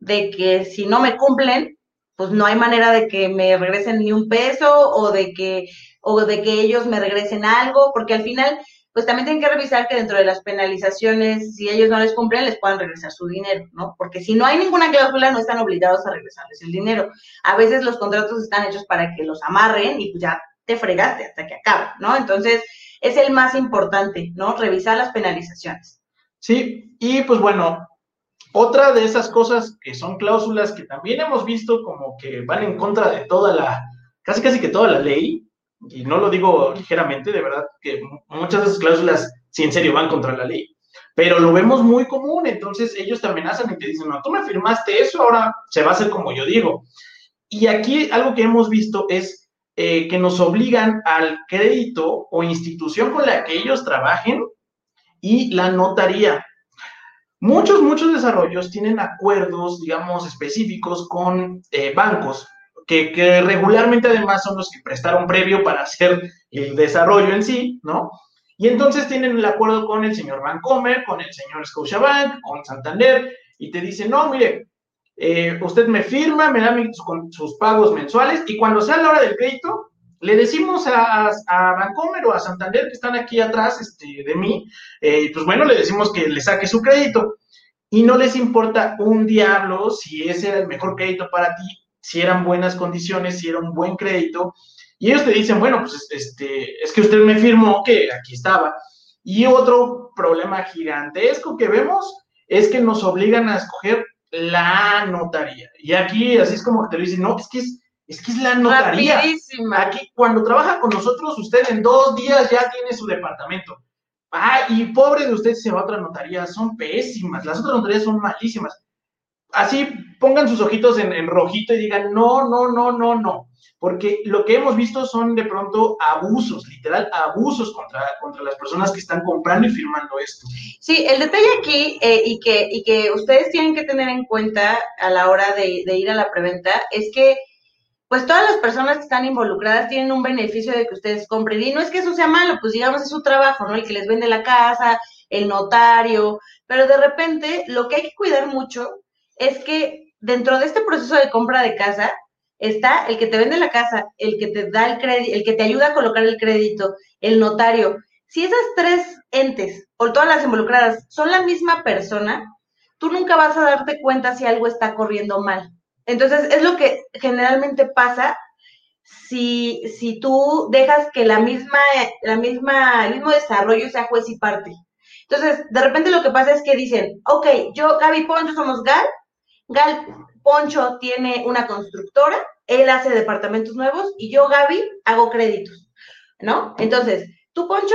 de que si no me cumplen, pues no hay manera de que me regresen ni un peso o de que, o de que ellos me regresen algo, porque al final, pues también tienen que revisar que dentro de las penalizaciones, si ellos no les cumplen, les puedan regresar su dinero, ¿no? Porque si no hay ninguna cláusula, no están obligados a regresarles el dinero. A veces los contratos están hechos para que los amarren y pues ya te fregaste hasta que acabe, ¿no? Entonces, es el más importante, ¿no? Revisar las penalizaciones. Sí, y pues bueno, otra de esas cosas que son cláusulas que también hemos visto como que van en contra de toda la, casi casi que toda la ley, y no lo digo ligeramente, de verdad que muchas de esas cláusulas sí en serio van contra la ley, pero lo vemos muy común, entonces ellos te amenazan y te dicen, no, tú me firmaste eso, ahora se va a hacer como yo digo. Y aquí algo que hemos visto es eh, que nos obligan al crédito o institución con la que ellos trabajen y la notaría. Muchos, muchos desarrollos tienen acuerdos, digamos, específicos con eh, bancos, que, que, regularmente además son los que prestaron previo para hacer el desarrollo en sí, ¿no? Y entonces tienen el acuerdo con el señor Bancomer, con el señor Scotiabank, con Santander, y te dicen, no, mire, eh, usted me firma, me da sus pagos mensuales, y cuando sea la hora del crédito, le decimos a, a, Bancomer o a Santander que están aquí atrás este, de mí, eh, pues bueno, le decimos que le saque su crédito y no les importa un diablo si ese era el mejor crédito para ti, si eran buenas condiciones, si era un buen crédito. Y ellos te dicen, bueno, pues este, es que usted me firmó que aquí estaba. Y otro problema gigantesco que vemos es que nos obligan a escoger la notaría. Y aquí así es como que te dicen, no, es que es es que es la notaría. Aquí, cuando trabaja con nosotros, usted en dos días ya tiene su departamento. Ah, y pobre de usted se va a otra notaría, son pésimas, las otras notarías son malísimas. Así pongan sus ojitos en, en, rojito y digan, no, no, no, no, no. Porque lo que hemos visto son de pronto abusos, literal, abusos contra, contra las personas que están comprando y firmando esto. Sí, el detalle aquí eh, y, que, y que ustedes tienen que tener en cuenta a la hora de, de ir a la preventa es que pues todas las personas que están involucradas tienen un beneficio de que ustedes compren. Y no es que eso sea malo, pues digamos es su trabajo, ¿no? El que les vende la casa, el notario, pero de repente lo que hay que cuidar mucho es que dentro de este proceso de compra de casa está el que te vende la casa, el que te da el crédito, el que te ayuda a colocar el crédito, el notario. Si esas tres entes o todas las involucradas son la misma persona, tú nunca vas a darte cuenta si algo está corriendo mal. Entonces, es lo que generalmente pasa si, si tú dejas que la misma, la misma, el mismo desarrollo sea juez y parte. Entonces, de repente lo que pasa es que dicen, ok, yo, Gaby Poncho somos Gal, Gal Poncho tiene una constructora, él hace departamentos nuevos y yo, Gaby, hago créditos, ¿no? Entonces, tú, Poncho,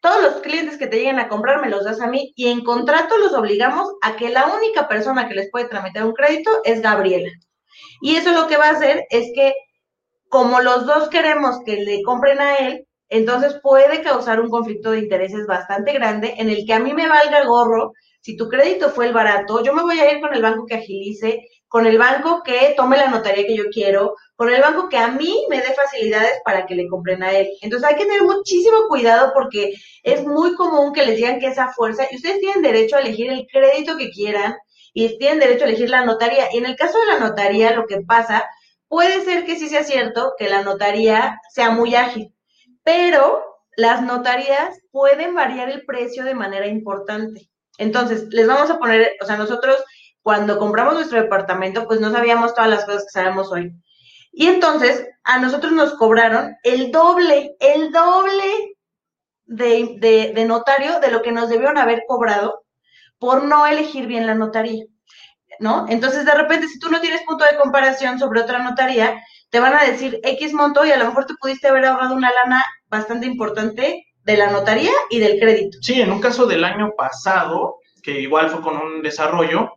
todos los clientes que te lleguen a comprar me los das a mí y en contrato los obligamos a que la única persona que les puede tramitar un crédito es Gabriela. Y eso lo que va a hacer es que como los dos queremos que le compren a él, entonces puede causar un conflicto de intereses bastante grande en el que a mí me valga gorro si tu crédito fue el barato, yo me voy a ir con el banco que agilice, con el banco que tome la notaría que yo quiero, con el banco que a mí me dé facilidades para que le compren a él. Entonces hay que tener muchísimo cuidado porque es muy común que les digan que esa fuerza, y ustedes tienen derecho a elegir el crédito que quieran, y tienen derecho a elegir la notaría. Y en el caso de la notaría, lo que pasa, puede ser que sí sea cierto que la notaría sea muy ágil, pero las notarías pueden variar el precio de manera importante. Entonces, les vamos a poner, o sea, nosotros cuando compramos nuestro departamento, pues no sabíamos todas las cosas que sabemos hoy. Y entonces, a nosotros nos cobraron el doble, el doble de, de, notario de lo que nos debieron haber cobrado por no elegir bien la notaría, ¿no? Entonces, de repente, si tú no tienes punto de comparación sobre otra notaría, te van a decir X monto y a lo mejor te pudiste haber ahorrado una lana bastante importante de la notaría y del crédito. Sí, en un caso del año pasado, que igual fue con un desarrollo,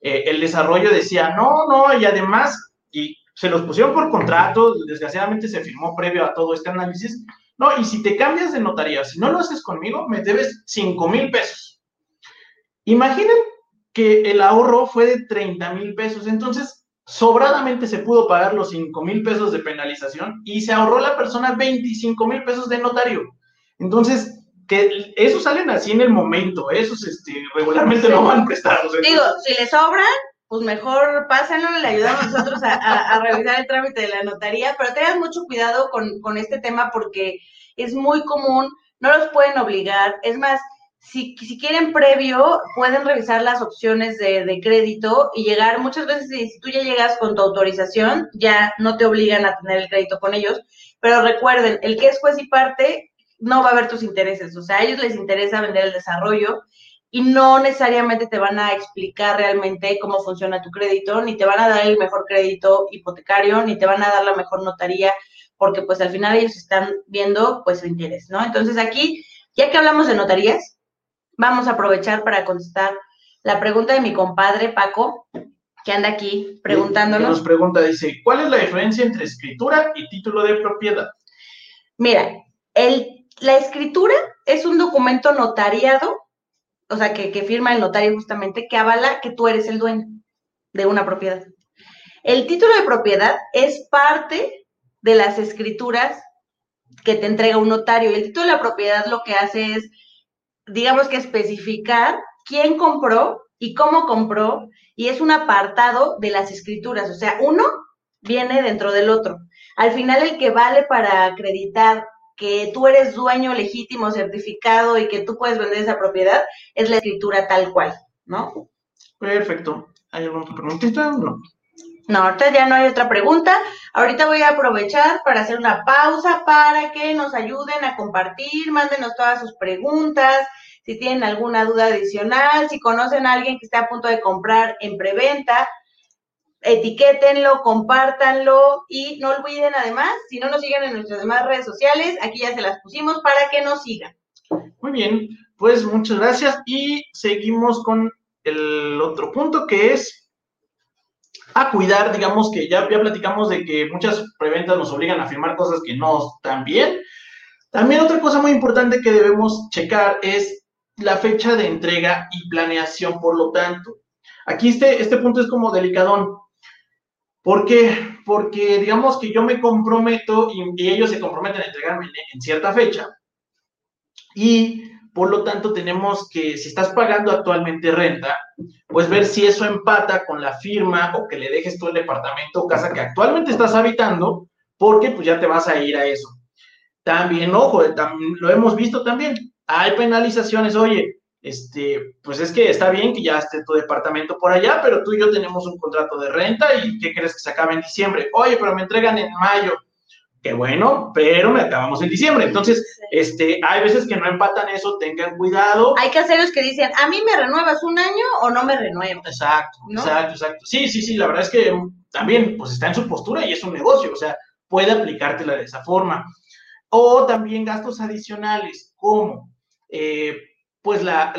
eh, el desarrollo decía, no, no, y además, y se los pusieron por contrato, desgraciadamente se firmó previo a todo este análisis, no, y si te cambias de notaría, si no lo haces conmigo, me debes 5 mil pesos. Imaginen que el ahorro fue de 30 mil pesos, entonces sobradamente se pudo pagar los 5 mil pesos de penalización y se ahorró la persona 25 mil pesos de notario. Entonces, que esos salen así en el momento, esos este, regularmente no van prestados. Digo, si le sobran, pues mejor pásenlo, le ayudamos nosotros a, a, revisar el trámite de la notaría, pero tengan mucho cuidado con, con este tema porque es muy común, no los pueden obligar, es más, si, si, quieren previo, pueden revisar las opciones de, de, crédito y llegar, muchas veces si tú ya llegas con tu autorización, ya no te obligan a tener el crédito con ellos, pero recuerden, el que es juez y parte no va a ver tus intereses, o sea, a ellos les interesa vender el desarrollo y no necesariamente te van a explicar realmente cómo funciona tu crédito, ni te van a dar el mejor crédito hipotecario, ni te van a dar la mejor notaría, porque pues al final ellos están viendo pues su interés, ¿no? Entonces aquí, ya que hablamos de notarías, vamos a aprovechar para contestar la pregunta de mi compadre Paco, que anda aquí Que nos preguntándonos. pregunta, dice, ¿cuál es la diferencia entre escritura y título de propiedad? Mira, el, la escritura es un documento notariado, o sea, que, firma el notario justamente, que avala que tú eres el dueño de una propiedad. El título de propiedad es parte de las escrituras que te entrega un notario. El título de la propiedad lo que hace es, digamos que especificar quién compró y cómo compró, y es un apartado de las escrituras. O sea, uno viene dentro del otro. Al final, el que vale para acreditar que tú eres dueño legítimo, certificado y que tú puedes vender esa propiedad es la escritura tal cual, ¿no? Perfecto. ¿Hay alguna otra preguntita? No. No, ahorita ya no hay otra pregunta. Ahorita voy a aprovechar para hacer una pausa para que nos ayuden a compartir, mándenos todas sus preguntas, si tienen alguna duda adicional, si conocen a alguien que está a punto de comprar en preventa, etiquétenlo, compártanlo y no olviden además, si no nos siguen en nuestras demás redes sociales, aquí ya se las pusimos para que nos sigan. Muy bien, pues muchas gracias y seguimos con el otro punto que es a cuidar, digamos que ya, ya platicamos de que muchas preventas nos obligan a firmar cosas que no están bien. También otra cosa muy importante que debemos checar es la fecha de entrega y planeación, por lo tanto. Aquí este, este punto es como delicadón. ¿Por qué? Porque digamos que yo me comprometo y, y ellos se comprometen a entregarme en, en cierta fecha. Y por lo tanto tenemos que, si estás pagando actualmente renta, pues ver si eso empata con la firma o que le dejes tú el departamento o casa que actualmente estás habitando, porque pues ya te vas a ir a eso. También, ojo, lo hemos visto también, hay penalizaciones, oye, este, pues es que está bien que ya esté tu departamento por allá, pero tú y yo tenemos un contrato de renta y ¿qué crees que se acabe en diciembre? Oye, pero me entregan en mayo. Qué bueno, pero me acabamos en diciembre. Entonces, este, hay veces que no empatan eso, tengan cuidado. Hay caseros que dicen, a mí me renuevas un año o no me renuevas. Exacto, ¿no? exacto, exacto. Sí, sí, sí, la verdad es que también, pues está en su postura y es un negocio, o sea, puede aplicártela de esa forma. O también gastos adicionales, como, eh, pues la,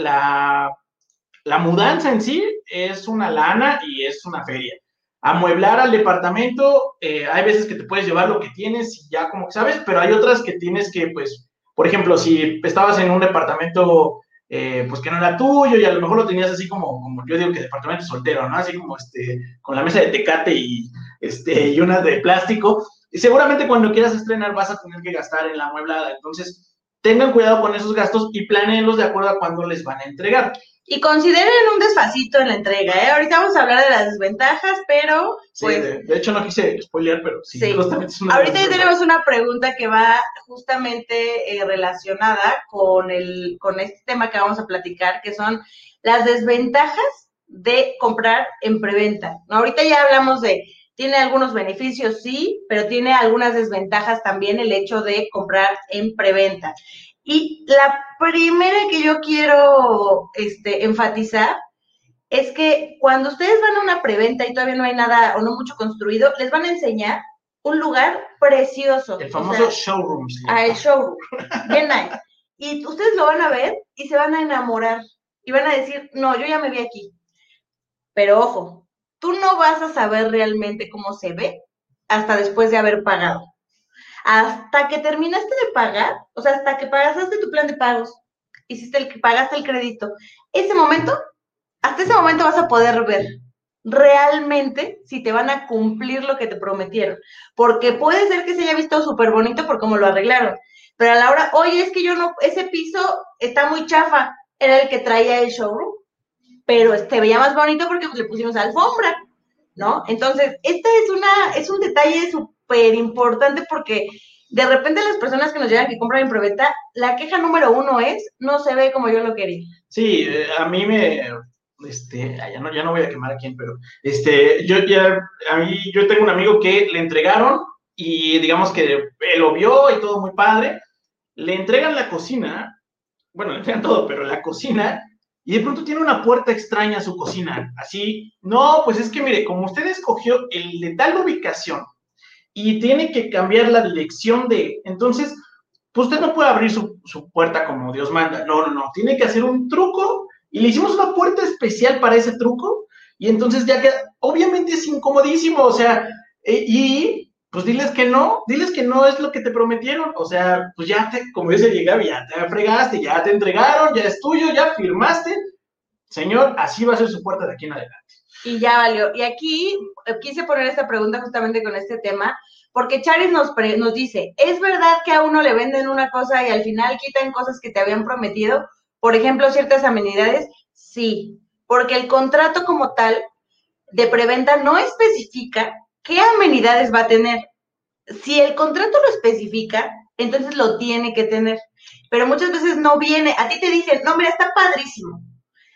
la, mudanza en sí es una lana y es una feria. Amueblar al departamento, eh, hay veces que te puedes llevar lo que tienes y ya como que sabes, pero hay otras que tienes que, pues, por ejemplo, si estabas en un departamento eh, pues que no era tuyo y a lo mejor lo tenías así como, como yo digo que departamento soltero, ¿no? Así como este, con la mesa de tecate y, este, y una de plástico. Y seguramente cuando quieras estrenar vas a tener que gastar en la amueblada. Entonces, tengan cuidado con esos gastos y planeenlos de acuerdo a cuándo les van a entregar. Y consideren un desfacito en la entrega, ¿eh? Ahorita vamos a hablar de las desventajas, pero Sí, pues de, de hecho, no quise spoilear, pero sí, Sí. justamente es una ahorita ya tenemos una pregunta que va justamente eh, relacionada con el con este tema que vamos a platicar, que son las desventajas de comprar en preventa. ¿no? Ahorita ya hablamos de tiene algunos beneficios, sí, pero tiene algunas desventajas también el hecho de comprar en preventa. Y la primera que yo quiero este, enfatizar es que cuando ustedes van a una preventa y todavía no hay nada o no mucho construido, les van a enseñar un lugar precioso. El o famoso sea, showroom. sí. a el showroom. Bien nice. Y ustedes lo van a ver y se van a enamorar. Y van a decir, no, yo ya me vi aquí. Pero ojo, tú no vas a saber realmente cómo se ve hasta después de haber pagado. Hasta que terminaste de pagar, o sea, hasta que pagaste tu plan de pagos, hiciste el que pagaste el crédito, ese momento, hasta ese momento vas a poder ver realmente si te van a cumplir lo que te prometieron. Porque puede ser que se haya visto súper bonito por cómo lo arreglaron. Pero a la hora, oye, es que yo no, ese piso está muy chafa, era el que traía el showroom, pero te veía más bonito porque pues, le pusimos alfombra, ¿no? Entonces, este es una, es un detalle súper importante porque de repente las personas que nos llegan que compran en la queja número uno es, no se ve como yo lo quería. Sí, eh, a mí me, este, ya no, ya no voy a quemar a quién, pero, este, yo ya, a mí, yo tengo un amigo que le entregaron y digamos que él lo vio y todo muy padre, le entregan la cocina, bueno, le entregan todo, pero la cocina, y de pronto tiene una puerta extraña a su cocina, así, no, pues es que mire, como usted escogió el de tal ubicación y tiene que cambiar la dirección de, entonces, pues usted no puede abrir su, su puerta como Dios manda, no, no, no, tiene que hacer un truco y le hicimos una puerta especial para ese truco Y entonces ya que, obviamente es incomodísimo, o sea, eh, y pues diles que no, diles que no es lo que te prometieron, o sea, pues ya te, como dice llegaba, ya te fregaste, ya te entregaron, ya es tuyo, ya firmaste, señor, así va a ser su puerta de aquí en adelante. Y ya valió. Y aquí eh, quise poner esta pregunta justamente con este tema, porque Charis nos, nos dice, ¿es verdad que a uno le venden una cosa y al final quitan cosas que te habían prometido? Por ejemplo, ciertas amenidades. Sí, porque el contrato como tal de preventa no especifica qué amenidades va a tener. Si el contrato lo especifica, entonces lo tiene que tener. Pero muchas veces no viene, a ti te dicen, no, mira, está padrísimo.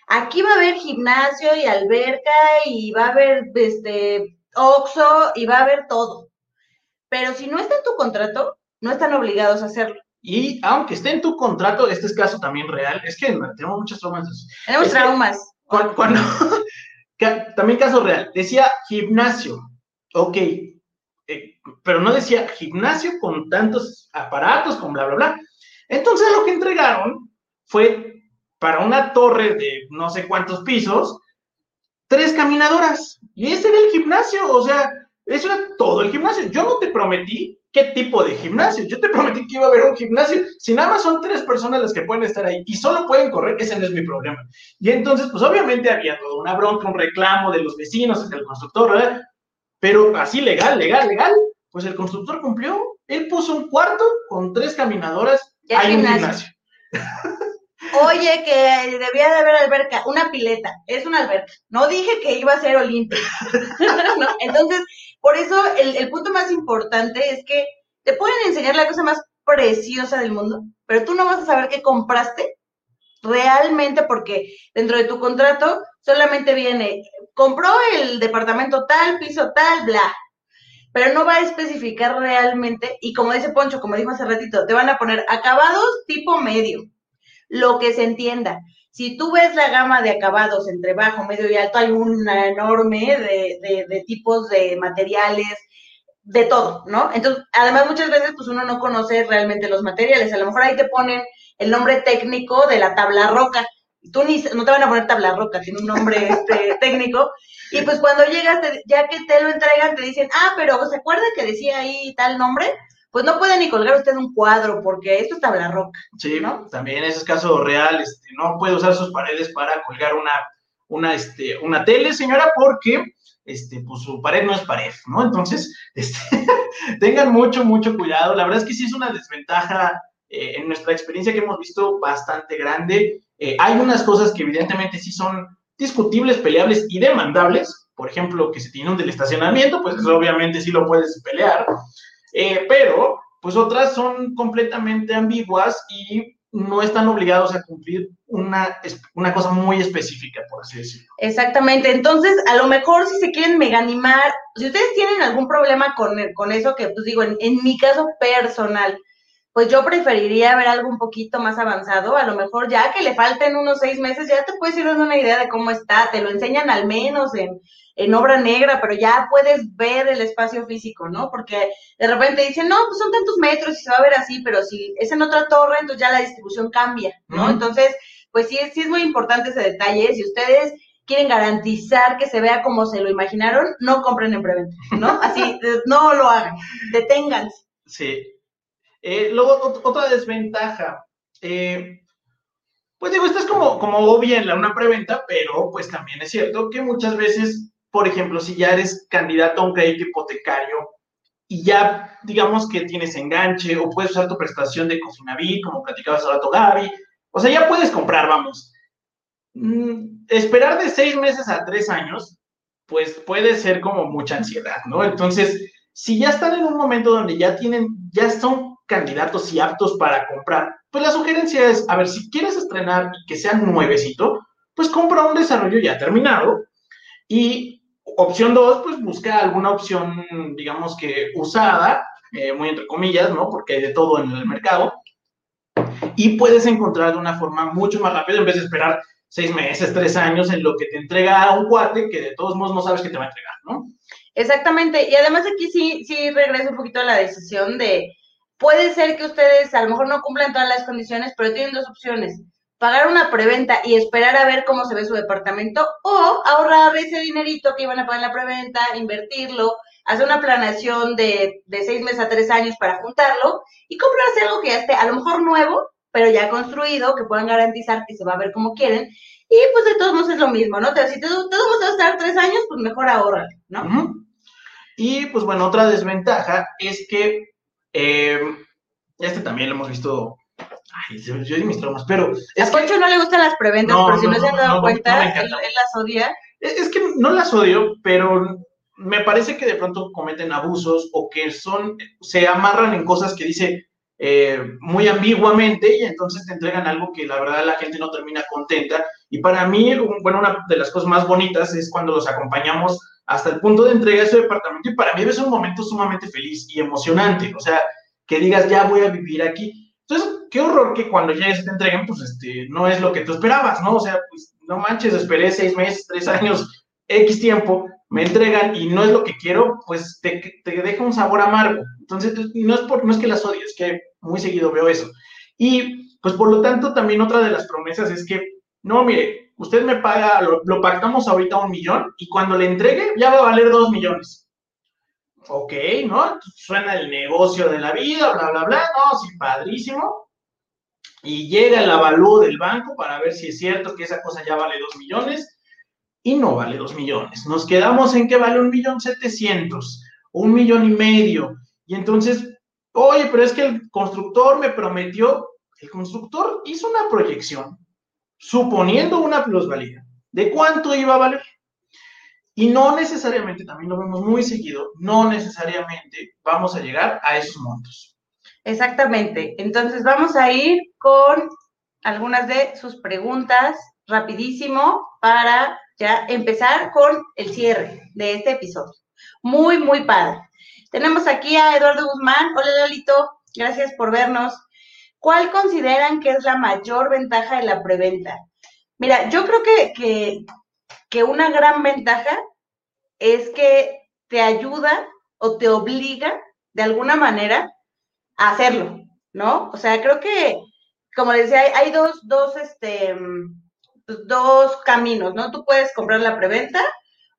Aquí va a haber gimnasio y alberca y va a haber este oxo y va a haber todo. Pero si no está en tu contrato, no están obligados a hacerlo. Y aunque esté en tu contrato, este es caso también real, es que tenemos muchos traumas. Tenemos traumas. Cuando, <laughs> también caso real, decía gimnasio, ok, eh, pero no decía gimnasio con tantos aparatos, con bla, bla, bla. Entonces lo que entregaron fue para una torre de no sé cuántos pisos, tres caminadoras. Y ese era el gimnasio, o sea, eso era todo el gimnasio. Yo no te prometí qué tipo de gimnasio, yo te prometí que iba a haber un gimnasio. Si nada más son tres personas las que pueden estar ahí y solo pueden correr, ese no es mi problema. Y entonces, pues obviamente había toda una bronca, un reclamo de los vecinos, del constructor, ¿verdad? Pero así legal, legal, legal. Pues el constructor cumplió. Él puso un cuarto con tres caminadoras. Hay un gimnasio. <laughs> Oye, que debía de haber alberca, una pileta, es una alberca. No dije que iba a ser olímpico. <laughs> Entonces, por eso el, el punto más importante es que te pueden enseñar la cosa más preciosa del mundo, pero tú no vas a saber qué compraste realmente porque dentro de tu contrato solamente viene, compró el departamento tal, piso tal, bla, pero no va a especificar realmente, y como dice Poncho, como dijo hace ratito, te van a poner acabados tipo medio, lo que se entienda. Si tú ves la gama de acabados entre bajo, medio y alto, hay una enorme de, de, tipos de materiales, de todo, ¿no? Entonces, además muchas veces pues uno no conoce realmente los materiales. A lo mejor ahí te ponen el nombre técnico de la tabla roca. Tú ni, no te van a poner tabla roca, tiene un nombre este, <laughs> técnico. Y pues cuando llegas, ya que te lo entregan, te dicen, ah, pero ¿se acuerda que decía ahí tal nombre? pues no puede ni colgar usted un cuadro porque esto es tabla roca. Sí, ¿no? también ese es caso real, este, no puede usar sus paredes para colgar una, una, este, una tele, señora, porque este, pues su pared no es pared, ¿no? Entonces, <laughs> este, tengan mucho, mucho cuidado. La verdad es que sí es una desventaja eh, en nuestra experiencia que hemos visto bastante grande. Eh, hay unas cosas que evidentemente sí son discutibles, peleables y demandables. Por ejemplo, que se tiene un del estacionamiento, pues eso obviamente sí lo puedes pelear. Eh, pero, pues otras son completamente ambiguas y no están obligados a cumplir una, una cosa muy específica, por así decirlo. Exactamente. Entonces, a lo mejor si se quieren mega animar, si ustedes tienen algún problema con, con eso, que pues digo, en, en mi caso personal, pues yo preferiría ver algo un poquito más avanzado. A lo mejor ya que le falten unos seis meses, ya te puedes ir dando una idea de cómo está. Te lo enseñan al menos en, en obra negra, pero ya puedes ver el espacio físico, ¿no? Porque de repente dicen, no, pues son tantos metros y se va a ver así, pero si es en otra torre, entonces ya la distribución cambia, ¿no? Entonces, pues sí, sí es muy importante ese detalle. Si ustedes quieren garantizar que se vea como se lo imaginaron, no compren en preventa, ¿no? Así, <laughs> no lo hagan, deténganse. Sí. Eh, luego, otra desventaja. Eh, pues digo, esto es como, como obvia en la una preventa, pero pues también es cierto que muchas veces por ejemplo, si ya eres candidato a un crédito hipotecario y ya digamos que tienes enganche o puedes usar tu prestación de Cofinavit, como platicabas ahora tu Gaby, o sea, ya puedes comprar, vamos. Mm, esperar de seis meses a tres años, pues puede ser como mucha ansiedad, ¿no? Entonces, si ya están en un momento donde ya tienen, ya son candidatos y aptos para comprar, pues la sugerencia es, a ver, si quieres estrenar que sea nuevecito, pues compra un desarrollo ya terminado y opción dos, pues busca alguna opción, digamos que usada, eh, muy entre comillas, ¿no? Porque hay de todo en el mercado. Y puedes encontrar de una forma mucho más rápida en vez de esperar seis meses, tres años en lo que te entrega un cuate que de todos modos no sabes qué te va a entregar, ¿no? Exactamente. Y además aquí sí, sí regreso un poquito a la decisión de, puede ser que ustedes a lo mejor no cumplan todas las condiciones, pero tienen dos opciones pagar una preventa y esperar a ver cómo se ve su departamento o ahorrar ese dinerito que iban a pagar en la preventa, invertirlo, hacer una planeación de, de seis meses a tres años para juntarlo y comprarse algo que ya esté a lo mejor nuevo, pero ya construido, que puedan garantizar que se va a ver como quieren. Y pues de todos modos es lo mismo, ¿no? Si todos vamos a estar tres años, pues mejor ahorra, ¿no? Y pues bueno, otra desventaja es que eh, este también lo hemos visto. Ay, yo, y mis traumas, pero. a Poncho no le gustan las preventas, pero si no, se han dado cuenta, él, las odia. Es, que no las odio, pero me parece que de pronto cometen abusos o que son, se amarran en cosas que dice eh, muy ambiguamente y entonces te entregan algo que la verdad la gente no termina contenta. Y para mí, bueno, una de las cosas más bonitas es cuando los acompañamos hasta el punto de entrega de su departamento y para mí es un momento sumamente feliz y emocionante. O sea, que digas, ya voy a vivir aquí. Entonces, qué horror que cuando ya se te entreguen, pues este, no es lo que tú esperabas, ¿no? O sea, pues no manches, esperé seis meses, tres años, X tiempo, me entregan y no es lo que quiero, pues te, te deja un sabor amargo. Entonces, no es, por, no es que las odies, es que muy seguido veo eso. Y pues por lo tanto, también otra de las promesas es que, no, mire, usted me paga, lo, lo pactamos ahorita un millón y cuando le entregue ya va a valer dos millones ok, ¿no? Suena el negocio de la vida, bla, bla, bla, no, sí, padrísimo. Y llega el avalúo del banco para ver si es cierto que esa cosa ya vale dos millones y no vale dos millones. Nos quedamos en que vale un millón setecientos, un millón y medio. Y entonces, oye, pero es que el constructor me prometió, el constructor hizo una proyección, suponiendo una plusvalía, de cuánto iba a valer. Y no necesariamente, también lo vemos muy seguido, no necesariamente vamos a llegar a esos montos. Exactamente. Entonces vamos a ir con algunas de sus preguntas rapidísimo para ya empezar con el cierre de este episodio. Muy, muy padre. Tenemos aquí a Eduardo Guzmán. Hola, Lalito. Gracias por vernos. ¿Cuál consideran que es la mayor ventaja de la preventa? Mira, yo creo que, que una gran ventaja es que te ayuda o te obliga de alguna manera a hacerlo, ¿no? O sea, creo que, como les decía, hay, dos, dos, este, pues, dos caminos, ¿no? Tú puedes comprar la preventa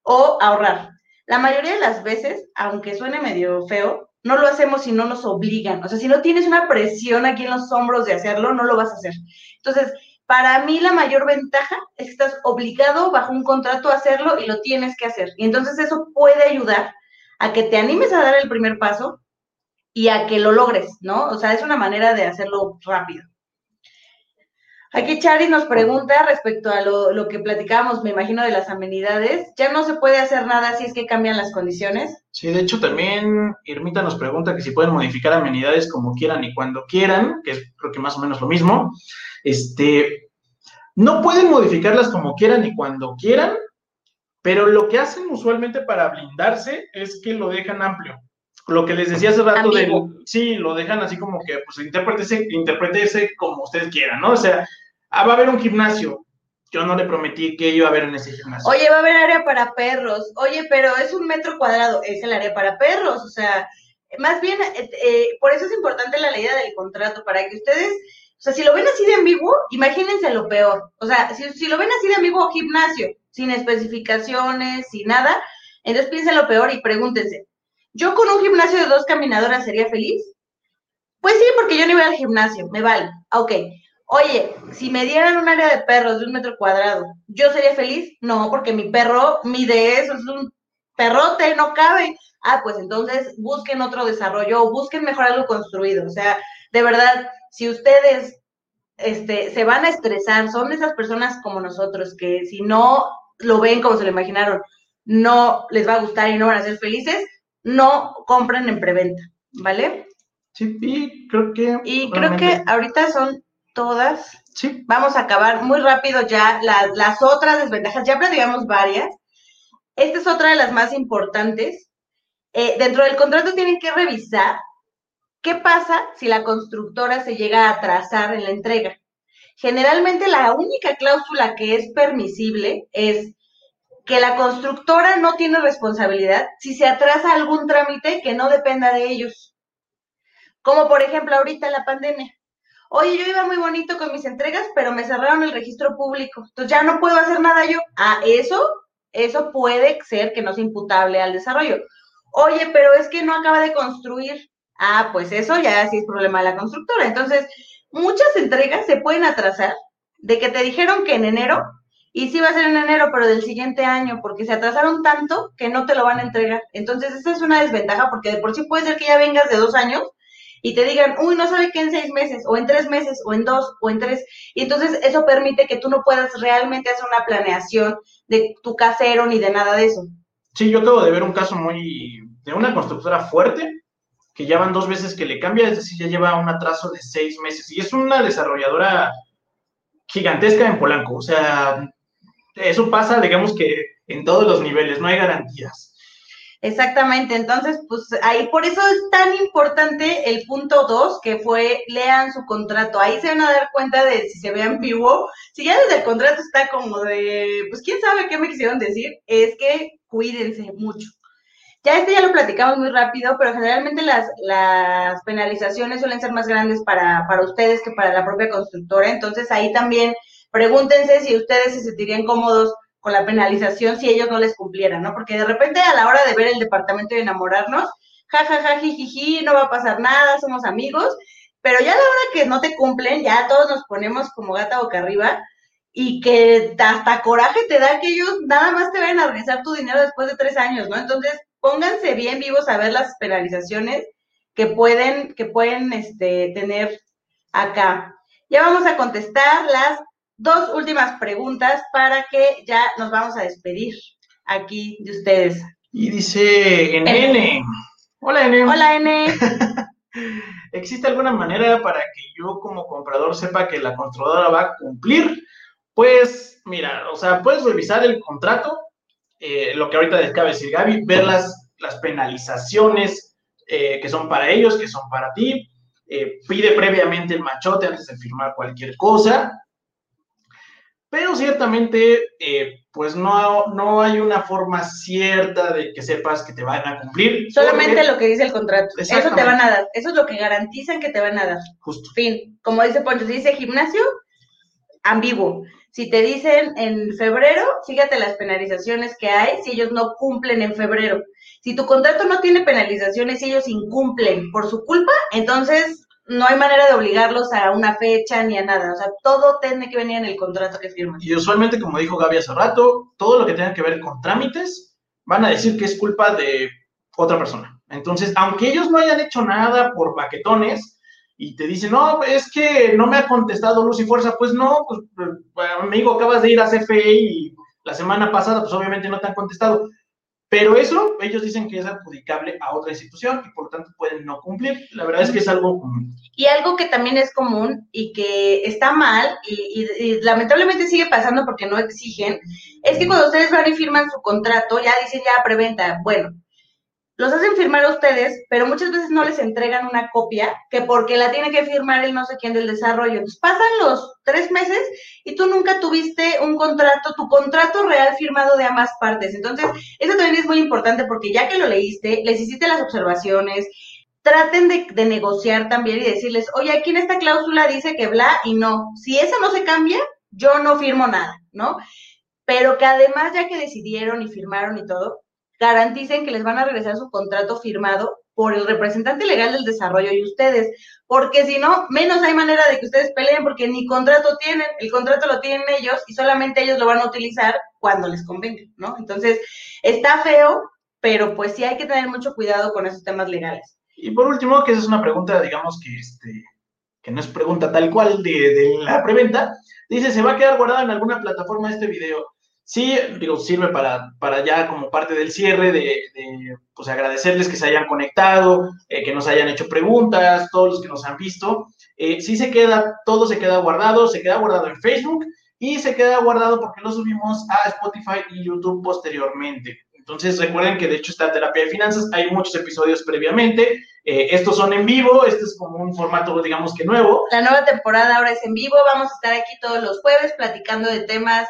o ahorrar. La mayoría de las veces, aunque suene medio feo, no lo hacemos si no nos obligan. O sea, si no tienes una presión aquí en los hombros de hacerlo, no lo vas a hacer. Entonces, para mí la mayor ventaja es que estás obligado bajo un contrato a hacerlo y lo tienes que hacer. Y entonces eso puede ayudar a que te animes a dar el primer paso y a que lo logres, ¿no? O sea, es una manera de hacerlo rápido. Aquí Charis nos pregunta respecto a lo, que platicábamos, me imagino, de las amenidades. ¿Ya no se puede hacer nada si es que cambian las condiciones? Sí, de hecho también Irmita nos pregunta que si pueden modificar amenidades como quieran y cuando quieran, que es creo que más o menos lo mismo. Este, no pueden modificarlas como quieran y cuando quieran, pero lo que hacen usualmente para blindarse es que lo dejan amplio. Lo que les decía hace rato de, sí, lo dejan así como que, pues, interprétese, interprétese como ustedes quieran, ¿no? O sea, ah, va a haber un gimnasio, yo no le prometí que iba a haber en ese gimnasio. Oye, va a haber área para perros. Oye, pero es un metro cuadrado, es el área para perros. O sea, más bien, eh, eh, por eso es importante la leída del contrato, para que ustedes o sea, si lo ven así de ambiguo, imagínense lo peor. O sea, si, lo ven así de ambiguo, gimnasio, sin especificaciones, sin nada, entonces piensen lo peor y pregúntense, ¿yo con un gimnasio de dos caminadoras sería feliz? Pues sí, porque yo no voy al gimnasio, me vale. Ok. Oye, si me dieran un área de perros de un metro cuadrado, ¿yo sería feliz? No, porque mi perro mide eso, es un perrote, no cabe. Ah, pues entonces busquen otro desarrollo o busquen mejor algo construido. O sea, de verdad, si ustedes este, se van a estresar, son esas personas como nosotros que si no lo ven como se lo imaginaron, no les va a gustar y no van a ser felices, no compren en preventa, ¿vale? Sí, y creo que... Y creo que ahorita son todas. Sí. Vamos a acabar muy rápido ya las otras desventajas, ya platicamos varias. Esta es otra de las más importantes. Eh, dentro del contrato tienen que revisar ¿Qué pasa si la constructora se llega a atrasar en la entrega? Generalmente la única cláusula que es permisible es que la constructora no tiene responsabilidad si se atrasa algún trámite que no dependa de ellos. Como por ejemplo ahorita la pandemia. Oye, yo iba muy bonito con mis entregas, pero me cerraron el registro público. Entonces ya no puedo hacer nada yo. Ah, eso, eso puede ser que no sea imputable al desarrollo. Oye, pero es que no acaba de construir. Ah, pues eso ya sí es problema de la constructora. Entonces, muchas entregas se pueden atrasar de que te dijeron que en enero, y sí va a ser en enero, pero del siguiente año, porque se atrasaron tanto que no te lo van a entregar. Entonces, esa es una desventaja, porque de por sí puede ser que ya vengas de dos años y te digan, uy, no sabe qué en seis meses, o en tres meses, o en dos, o en tres. Y entonces eso permite que tú no puedas realmente hacer una planeación de tu casero ni de nada de eso. Sí, yo acabo de ver un caso muy de una constructora fuerte que ya van dos veces que le cambia, es decir, ya lleva un atraso de seis meses. Y es una desarrolladora gigantesca en Polanco. O sea, eso pasa, digamos que en todos los niveles, no hay garantías. Exactamente, entonces, pues ahí por eso es tan importante el punto dos, que fue lean su contrato. Ahí se van a dar cuenta de si se vean vivo. Si ya desde el contrato está como de, pues quién sabe qué me quisieron decir, es que cuídense mucho. Ya este ya lo platicamos muy rápido, pero generalmente las, las penalizaciones suelen ser más grandes para, para ustedes que para la propia constructora. Entonces ahí también pregúntense si ustedes se sentirían cómodos con la penalización si ellos no les cumplieran, ¿no? Porque de repente a la hora de ver el departamento y enamorarnos, jajaja, ja, jijiji, no va a pasar nada, somos amigos, pero ya a la hora que no te cumplen, ya todos nos ponemos como gata boca arriba y que hasta coraje te da que ellos nada más te vayan a regresar tu dinero después de tres años, ¿no? Entonces, pónganse bien vivos a ver las penalizaciones que pueden, que pueden este, tener acá. Ya vamos a contestar las dos últimas preguntas para que ya nos vamos a despedir aquí de ustedes. Y dice NN. Hola N. Hola N. <laughs> ¿Existe alguna manera para que yo como comprador sepa que la controladora va a cumplir? Pues mira, o sea, puedes revisar el contrato, eh, lo que ahorita cabe decir Gaby, ver las, las penalizaciones eh, que son para ellos, que son para ti. Eh, pide previamente el machote antes de firmar cualquier cosa pero ciertamente, eh, pues no, no hay una forma cierta de que sepas que te van a cumplir. Solamente lo que dice el contrato. Eso te van a dar. Eso es lo que garantizan que te van a dar. Justo. Fin. Como dice Poncho, si dice gimnasio, ambiguo. Si te dicen en febrero, fíjate las penalizaciones que hay si ellos no cumplen en febrero. Si tu contrato no tiene penalizaciones y ellos incumplen por su culpa, entonces no hay manera de obligarlos a una fecha ni a nada. O sea, todo tiene que venir en el contrato que firman. Y usualmente, como dijo Gaby hace rato, todo lo que tenga que ver con trámites van a decir que es culpa de otra persona. Entonces, aunque ellos no hayan hecho nada por paquetones y te dicen, no, es que no me ha contestado Luz y Fuerza, pues no, pues, amigo, acabas de ir a CFE y la semana pasada, pues obviamente no te han contestado. Pero eso ellos dicen que es adjudicable a otra institución y por lo tanto pueden no cumplir. La verdad es que es algo común. Y algo que también es común y que está mal y, lamentablemente sigue pasando porque no exigen, es que cuando ustedes van y firman su contrato, ya dicen ya preventa, bueno, los hacen firmar a ustedes, pero muchas veces no les entregan una copia, que porque la tiene que firmar el no sé quién del desarrollo. Entonces pasan los tres meses y tú nunca tuviste un contrato, tu contrato real firmado de ambas partes. Entonces, eso también es muy importante porque ya que lo leíste, les hiciste las observaciones, traten de, de negociar también y decirles, oye, aquí en esta cláusula dice que bla y no. Si eso no se cambia, yo no firmo nada, ¿no? Pero que además, ya que decidieron y firmaron y todo, garanticen que les van a regresar su contrato firmado por el representante legal del desarrollo y ustedes, porque si no, menos hay manera de que ustedes peleen porque ni contrato tienen, el contrato lo tienen ellos y solamente ellos lo van a utilizar cuando les convenga, ¿no? Entonces, está feo, pero pues sí hay que tener mucho cuidado con esos temas legales. Y por último, que esa es una pregunta, digamos que este que no es pregunta tal cual de, de la preventa, dice, ¿se va a quedar guardado en alguna plataforma este video? Sí, digo, sirve para, para ya como parte del cierre de, pues agradecerles que se hayan conectado, eh, que nos hayan hecho preguntas, todos los que nos han visto. Eh, sí se queda, todo se queda guardado, se queda guardado en Facebook y se queda guardado porque lo subimos a Spotify y YouTube posteriormente. Entonces recuerden que de hecho está Terapia de Finanzas, hay muchos episodios previamente, eh, estos son en vivo, este es como un formato digamos que nuevo. La nueva temporada ahora es en vivo, vamos a estar aquí todos los jueves platicando de temas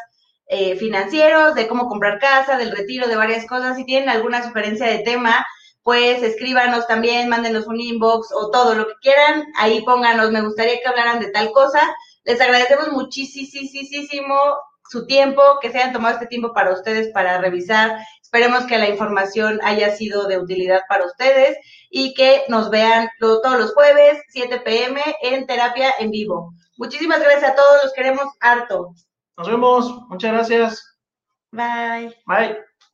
eh, financieros, de cómo comprar casa, del retiro, de varias cosas. Si tienen alguna sugerencia de tema, pues escríbanos también, mándenos un inbox o todo lo que quieran. Ahí pónganos, me gustaría que hablaran de tal cosa. Les agradecemos muchísimo su tiempo, que se hayan tomado este tiempo para ustedes para revisar. Esperemos que la información haya sido de utilidad para ustedes y que nos vean todos los jueves, 7 pm, en terapia en vivo. Muchísimas gracias a todos, los queremos harto. Nos vemos, muchas gracias. Bye. Bye.